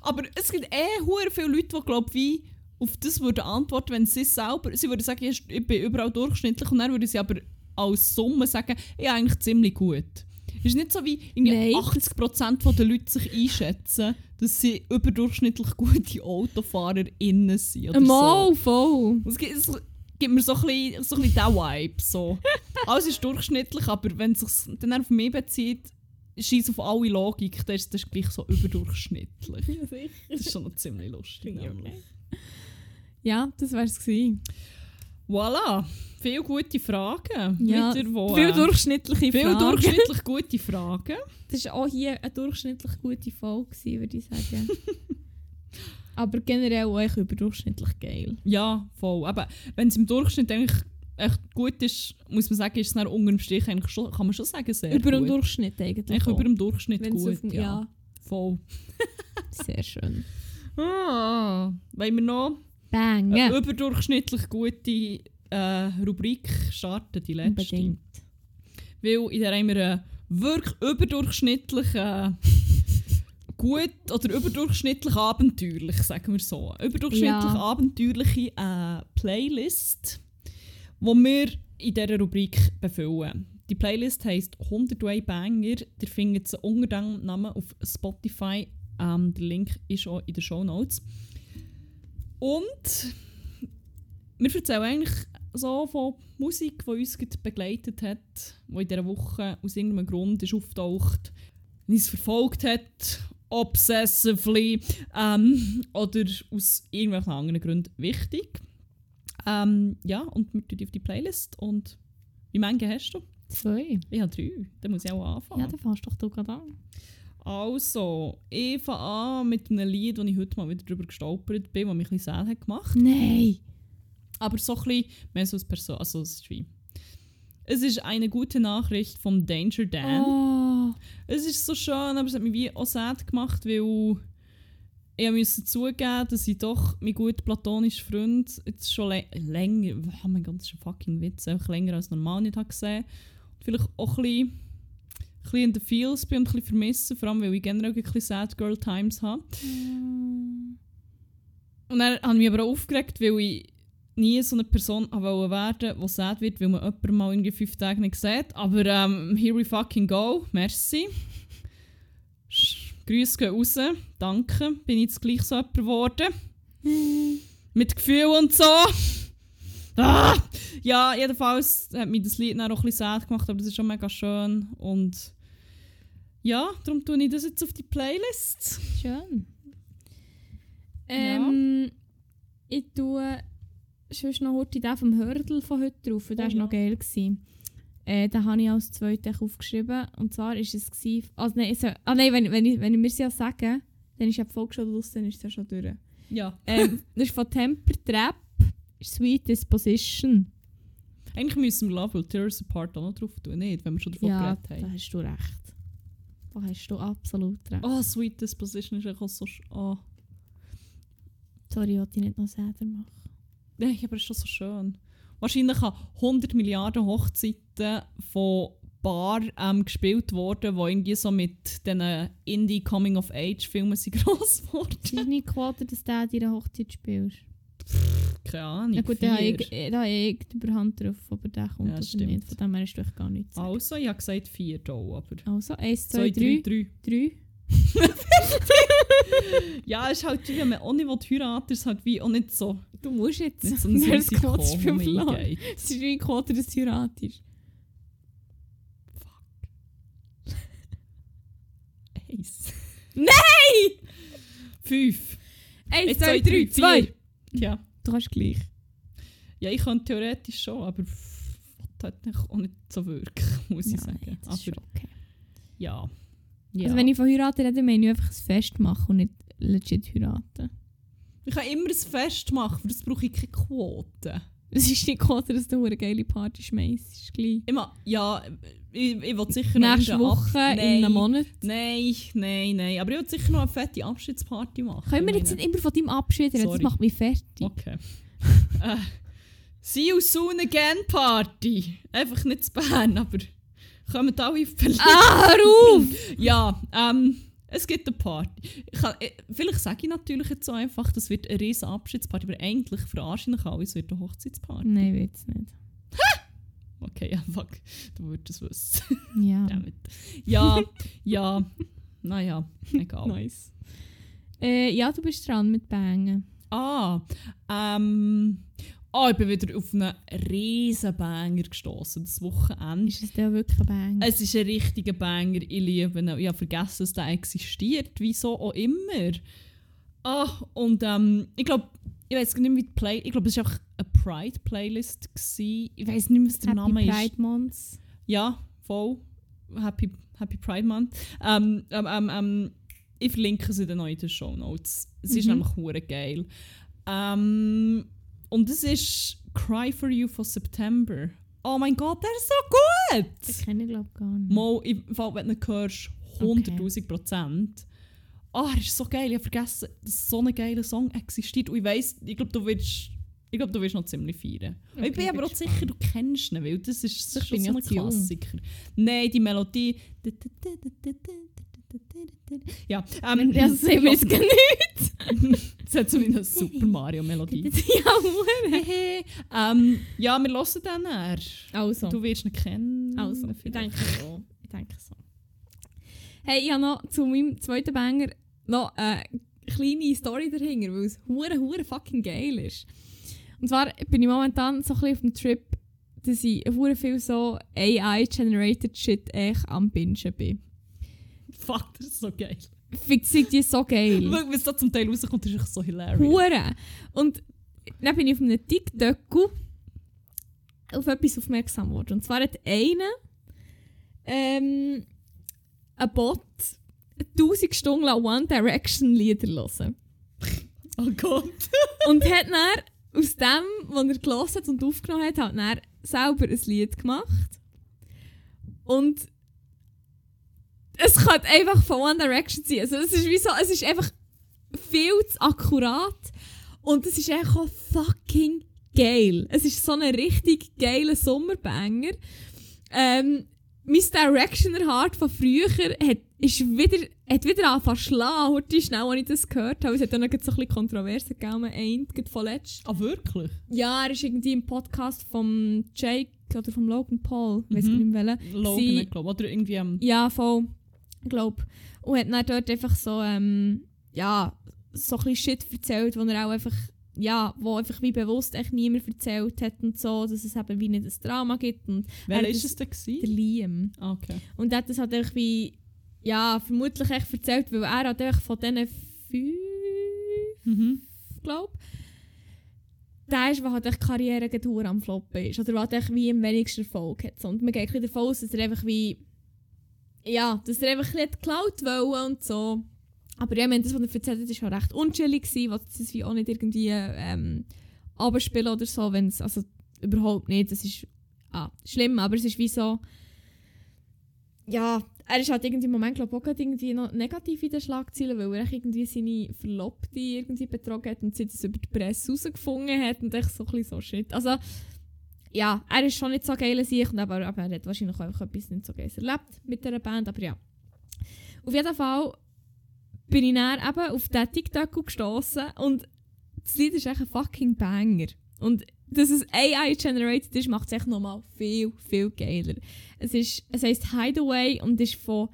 Aber es gibt eh hure viele Leute, die glaub, wie auf das würden antworten, wenn sie selber, sie würden sagen, ich ich bin überall durchschnittlich und dann würden sie aber als Summe sagen, ja eigentlich ziemlich gut. Es ist nicht so wie irgendwie Nein, 80% der Leute sich einschätzen, dass sie überdurchschnittlich gute AutofahrerInnen sind. Oder Mal, so. voll. Es gibt, es gibt mir so ein bisschen, so ein bisschen diesen Vibe. So. Alles ist durchschnittlich, aber wenn es sich dann auf mich bezieht, scheiß auf alle Logik, dann ist das gleich so überdurchschnittlich. Ja, sicher. Das ist schon noch ziemlich lustig. Ich nämlich. Ja, das wär's gewesen. Voilà, viele gute Fragen. Ja, Wieder, Viel durchschnittliche viel Fragen. durchschnittlich gute Fragen. Das war auch hier eine durchschnittlich gute Folge, würde ich sagen. Aber generell auch überdurchschnittlich geil. Ja, voll. Aber wenn es im Durchschnitt eigentlich echt gut ist, muss man sagen, ist es dann unter dem Strich eigentlich schon, kann man schon sagen, sehr über dem. Durchschnitt eigentlich. Eigentlich über dem Durchschnitt Wenn's gut, auf- ja. ja. Voll. Sehr schön. Ah, wollen wir noch Bang! eine überdurchschnittlich gute äh, Rubrik starten, die letzte? Unbedingt. Weil in der haben wir einen wirklich überdurchschnittlich äh, gut oder überdurchschnittlich abenteuerlich, sagen wir so. Überdurchschnittlich Ja. abenteuerliche äh, Playlist, die wir in dieser Rubrik befüllen. Die Playlist heisst 100 Way Banger. Ihr findet sie unter dem Namen auf Spotify. Ähm, der Link ist auch in den Show Notes. Und wir erzählen eigentlich so von Musik, die uns begleitet hat, die in dieser Woche aus irgendeinem Grund ist auftaucht, uns verfolgt hat, obsessively ähm, oder aus irgendwelchen anderen Gründen wichtig. Ähm, ja, und wir tun die auf die Playlist. Und wie viele hast du? Zwei. Ich habe drei. Dann muss ich auch anfangen. Ja, dann fährst doch du gerade an. Also, ich fange an mit einem Lied, das ich heute mal wieder drüber gestolpert bin, das mich ein bisschen sad hat gemacht. Nein! Aber so ein bisschen mehr so als Person. Also, es ist wie. Es ist eine gute Nachricht vom Danger Dan. Oh. Es ist so schön, aber es hat mich wie auch sad gemacht, weil ich musste zugeben, dass ich doch mein gut platonischer Freund jetzt schon lä länger, oh mein Gott, das ist ein fucking Witz, einfach länger als normal nicht habe gesehen. Und vielleicht auch ein bisschen, bisschen in den Feels bin und ein bisschen vermissen, vor allem weil ich generell ein bisschen Sad Girl Times habe. Und dann habe ich mich aber auch aufgeregt, weil ich nie so eine Person wollte werden, die sad wird, weil man jemanden mal irgendwie fünf Tage nicht sieht. Aber ähm, here we fucking go. Merci. Grüße gehen raus. Danke. Bin ich jetzt gleich so jemand geworden. Mit Gefühl und so. Ah! Ja, jedenfalls hat mich das Lied dann auch ein bisschen sad gemacht, aber das ist schon mega schön. Und ja, darum tue ich das jetzt auf die Playlist. Schön. Ähm, Ich tue sonst noch heute den vom Hördel von heute drauf. Der war noch ja. geil. Gewesen. Äh, den habe ich als zweites aufgeschrieben. Und zwar ist es... Gewesen, also nein, soll, ah, nein wenn, wenn, ich, wenn ich mir es ja sagen, dann ist ja die Folge schon draus, dann ist es ja schon durch. Ja. Ähm, das ist von Temper Trap. Sweet Disposition. Eigentlich müssen wir Love Will Tear Us Apart auch noch drauf tun, nicht? Wenn wir schon davon Ja, geredet da haben. hast du recht. Da hast du absolut recht. Oh, Sweet Disposition ist echt auch so... Oh. Sorry, ich wollte dich nicht noch selber machen. Nein, aber es ist schon so schön. Wahrscheinlich haben 100 Milliarden Hochzeiten von Bar ähm, gespielt worden, die irgendwie so mit diesen Indie-Coming-of-Age-Filmen gross geworden. Es ist nicht Quote, dass du deine Hochzeit spielst. Keine Ahnung. Ja gut, da habe ich, da habe ich die Überhand drauf, ob er den kommt Ja, oder stimmt. nicht. Von dem her ist doch gar nichts. Also, ich habe gesagt vier hier, aber... Also, 1, 2, 2, 3, 3, 3. 3. Ja, es ist halt wie, wenn man auch nicht heiraten ist es halt wie auch nicht so, Du musst jetzt. nicht so ein Du hast das Risiko, Quotenspiel wo man verloren. eingeht. Es ist wie ein Quote, dass du heiratest. Eins. Nein! Fünf. 1, Eins, 2, 3, 2. vier. Ja. Du kannst gleich. Ja, ich kann theoretisch schon, aber hat auch nicht so wirklich, muss ich sagen. Ist Aber okay. ja. ja. Also wenn ich von heiraten rede, meine ich einfach ein Fest machen und nicht legit heiraten. ich kann immer ein Fest machen, für das brauche ich keine Quote. Es ist nicht Quote, dass du eine geile Party schmeißt. Immer, ja, ich, ich will sicher noch Nächste Woche, Ab- in Nein. einem Monat. Nein, nein, nein. Aber ich will sicher noch eine fette Abschiedsparty machen. Können wir jetzt nicht immer von deinem Abschied reden? Das macht mich fertig. Okay. äh, see you soon again Party. Einfach nicht zu Bern, aber kommen alle auf Berlin. Ah, hör auf! Ja, ähm, es gibt eine Party. Ich kann, äh, vielleicht sage ich natürlich jetzt so einfach, das wird eine riesen Abschiedsparty, aber eigentlich verarschen ich alle, es wird eine Hochzeitsparty. Nein, wird's nicht. Okay, ja, fuck. Du würdest es wissen. Ja. Ja, ja. Naja, egal. Nice. Äh, ja, du bist dran mit Bangen. Ah, ähm. Oh, ich bin wieder auf einen riesen Banger gestoßen das Wochenende. Ist es denn wirklich ein Bang? Es ist ein richtiger Banger, ich liebe ihn. Ich habe vergessen, dass der existiert, wieso auch immer. Ah, und ähm, ich glaube, ich weiß nicht mehr, wie die Play... Ich glaube, es war einfach eine Pride-Playlist. Ich weiß nicht mehr, was der Happy Name ist. Pride Months. Ja, voll. Happy, Happy Pride Month. Ähm, ähm, ähm, ähm, ich verlinke sie dann noch in den Show Notes. Es ist Mhm. nämlich hure geil. Ähm, und es ist Cry for You von September. Oh mein Gott, der ist so gut! kenne ich glaube gar nicht. Mal, im Fall, wenn du ihn hörst, 100.000 Prozent. Ah, er ist so geil. Ich habe vergessen, dass so ein geiler Song existiert. Und ich weiss, ich glaube, du wirst... Ich glaube, du wirst noch ziemlich feiern. Okay, ich bin aber auch sicher, du kennst ihn, weil das ist Ich schon bin so ein. Klassiker. Nein, die Melodie... Ja, ähm, das wir jetzt gar nicht. es hat so wie eine Super Mario-Melodie. ja, ähm, ja, wir hören den näher. Also, Du wirst ihn kennen. also ich denke so. Ich denke so. Hey, ich habe noch zu meinem zweiten Banger noch eine kleine Story dahinter, weil es hure, hure fucking geil ist. Und zwar bin ich momentan so ein bisschen auf dem Trip, dass ich hure viel so AI-generated Shit echt am Bingen bin. Fuck, das ist so geil. Fix die so geil. Schau, wenn es da zum Teil rauskommt, ist es so hilarious. Hure. Und dann bin ich auf einem TikTok auf etwas aufmerksam geworden. Und zwar hat einer ähm, ein Bot 1000 Stunden lang One Direction Lieder hören. Oh Gott. Und hat dann aus dem, was er gelesen und aufgenommen hat, hat dann selber ein Lied gemacht. Und es könnte einfach von One Direction sein. Also es ist wie so, es ist einfach viel zu akkurat und es ist einfach auch fucking geil. Es ist so ein richtig geiler Sommerbanger. Ähm, mein Directioner Heart von früher hat, ist wieder, hat wieder angefangen zu schlagen, heute schnell, als ich das gehört habe. Es hat dann noch so ein bisschen Kontroverse gegeben, am Ende, gerade von letzt. Ah, wirklich? Ja, er ist irgendwie im Podcast vom Jake oder vom Logan Paul, weiß Mhm. ich nicht mehr welchen. Logan, glaube. Oder irgendwie am... Ja, voll. Ich glaube. Und hat dann dort einfach so, ähm, ja, so ein bisschen Shit erzählt, wo er auch einfach ja, wo einfach wie bewusst echt niemand erzählt hat und so, dass es eben wie nicht ein Drama gibt und Wer Er ist es denn? der gewesen? Liam. Ah, Okay. Und er hat das halt einfach wie, ja, vermutlich echt erzählt, weil er hat einfach von diesen fünf, Mhm. glaube der ist, der halt echt Karriere am Floppen ist. Oder der halt wie am wenigsten Erfolg hat. Und man geht davon aus, dass er einfach wie, ja, dass er einfach nicht geklaut wollte und so. Aber ja, das, was er erzählt hat, war schon recht gewesen, was das wie auch nicht irgendwie ähm, abspielen oder so, wenn es, also überhaupt nicht, das ist ah, schlimm, aber es ist wie so, ja, er ist halt irgendwie im Moment, glaube ich, auch irgendwie noch negativ in den Schlagzeilen, weil er irgendwie seine Verlobte irgendwie betrogen hat und sie das über die Presse herausgefunden hat und echt so ein bisschen so shit. Also, ja, er ist schon nicht so geil sich, und aber, aber er hat wahrscheinlich auch etwas nicht so geiles erlebt mit dieser Band, aber ja. Auf jeden Fall bin ich dann eben auf diesen TikTok gestossen und das Lied ist echt ein fucking Banger. Und dass es AI-generated ist, macht es echt nochmal viel, viel geiler. Es, ist, es heisst Hideaway und ist von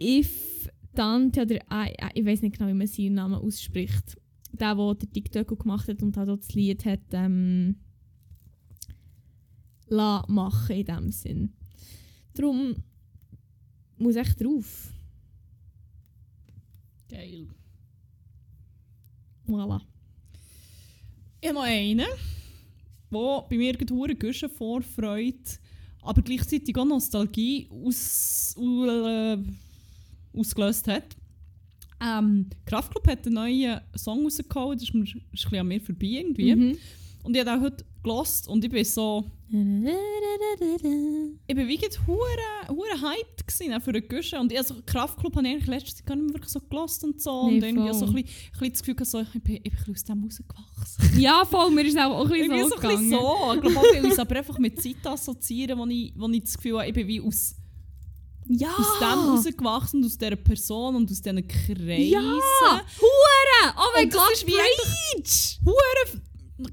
If Dante oder I, ich weiß nicht genau, wie man seinen Namen ausspricht. Der, der TikTok gemacht hat und auch das Lied hat ähm, machen in dem Sinn. Darum muss echt drauf. Geil. Voilà. Ich habe noch einen, der bei mir gerade Guschen Vorfreude, aber gleichzeitig auch Nostalgie aus, äh, ausgelöst hat. Ähm, Kraftklub hat einen neuen Song rausgehauen, das ist, mir, ist ein bisschen an mir vorbei irgendwie. Mhm. Und ich habe den heute gelost und ich bin so, ich bin wirklich hure hure hyped gewesen für den Guschen und ich also Kraftklub habe ich eigentlich letztes Jahr gar nicht mehr wirklich so gelost und so Nee, und irgendwie auch so ein voll. bisschen, ein bisschen das Gefühl gehabt, so, ich bin, ich bin aus dem rausgewachsen. Ja, voll, mir ist auch ein bisschen so so, gegangen. so. Ich glaube auch, weil ich es aber einfach mit Zeit assoziieren, wo ich, wo ich das Gefühl habe, ich bin wie aus, Ja! aus dem rausgewachsen aus dieser Person und aus diesen Kreisen. Ja! Hure! Oh mein Und das Gott, ist wie preach! Hure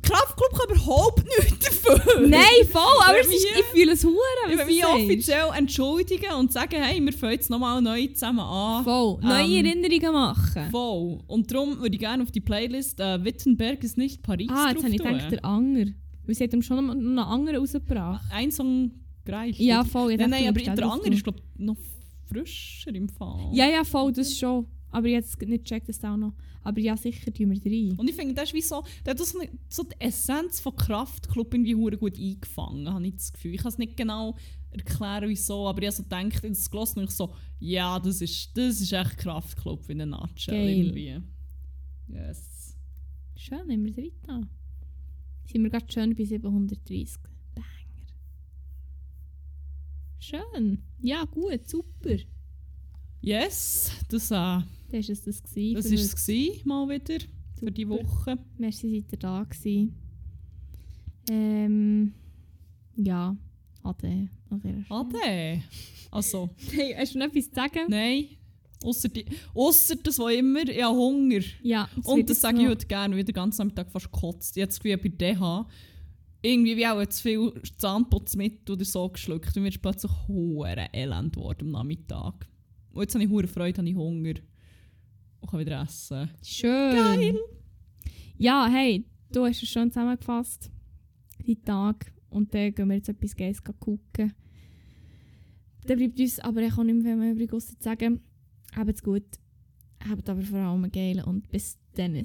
Kraftclub kann überhaupt nichts dafür. Nein, voll, aber ist, ich fühle es hure, Ich will mich offiziell entschuldigen und sagen, hey, wir fangen jetzt nochmal neu zusammen an. Voll, neue Ähm, Erinnerungen machen. Voll. Und darum würde ich gerne auf die Playlist äh, Wittenberg ist nicht Paris Ah, jetzt habe ich gedacht, der Anger. Weil sie hat ihm schon noch einen anderen rausgebracht. Ein Song gereicht. Ja, voll. Nein, nein, aber der drauf ist, glaube ich, noch frischer im Fall. Ja, ja, voll, das schon. Aber jetzt nicht checkt das auch noch. Aber ja, sicher tun wir rein. Und ich finde, das ist wie so, der hat das so, so die Essenz von Kraftclub irgendwie hure gut eingefangen, habe ich das Gefühl. Ich kann es nicht genau erklären, wieso, aber ich habe so gedacht, das gelassen und ich so, ja, das ist, das ist echt Kraftclub in einer Nutshell Geil. irgendwie. Yes. Schön, nehmen wir es rein. Sind wir gerade schön bei 730. Banger. Schön. Ja, gut, super. Yes, das, äh, Das war es das. gewesen das ist es gewesen, mal wieder, für die Super. Woche. Merci, seid ihr da gewesen. Ähm, ja, ade. Ade. Also, Hey, hast du noch etwas zu sagen? nein. Ausser, die, ausser das, was immer, ich habe Hunger. Ja, wird Und das jetzt sage ich heute gerne, wieder den ganzen Nachmittag fast. Ich habe das Gefühl, bei DH irgendwie wie auch zu viel Zahnputzmittel oder so geschluckt. Und mir ist plötzlich hure elend geworden am Nachmittag. Und jetzt habe ich hure Freude, habe ich Hunger. Und kann wieder essen. Schön. Geil. Ja, hey, du hast es schon zusammengefasst. Die Tag. Und dann gehen wir jetzt etwas Geiles gucken. Dann bleibt uns aber auch nicht mehr viel übrig, zu sagen, habt's gut. Habt aber vor allem einen geilen und bis dann.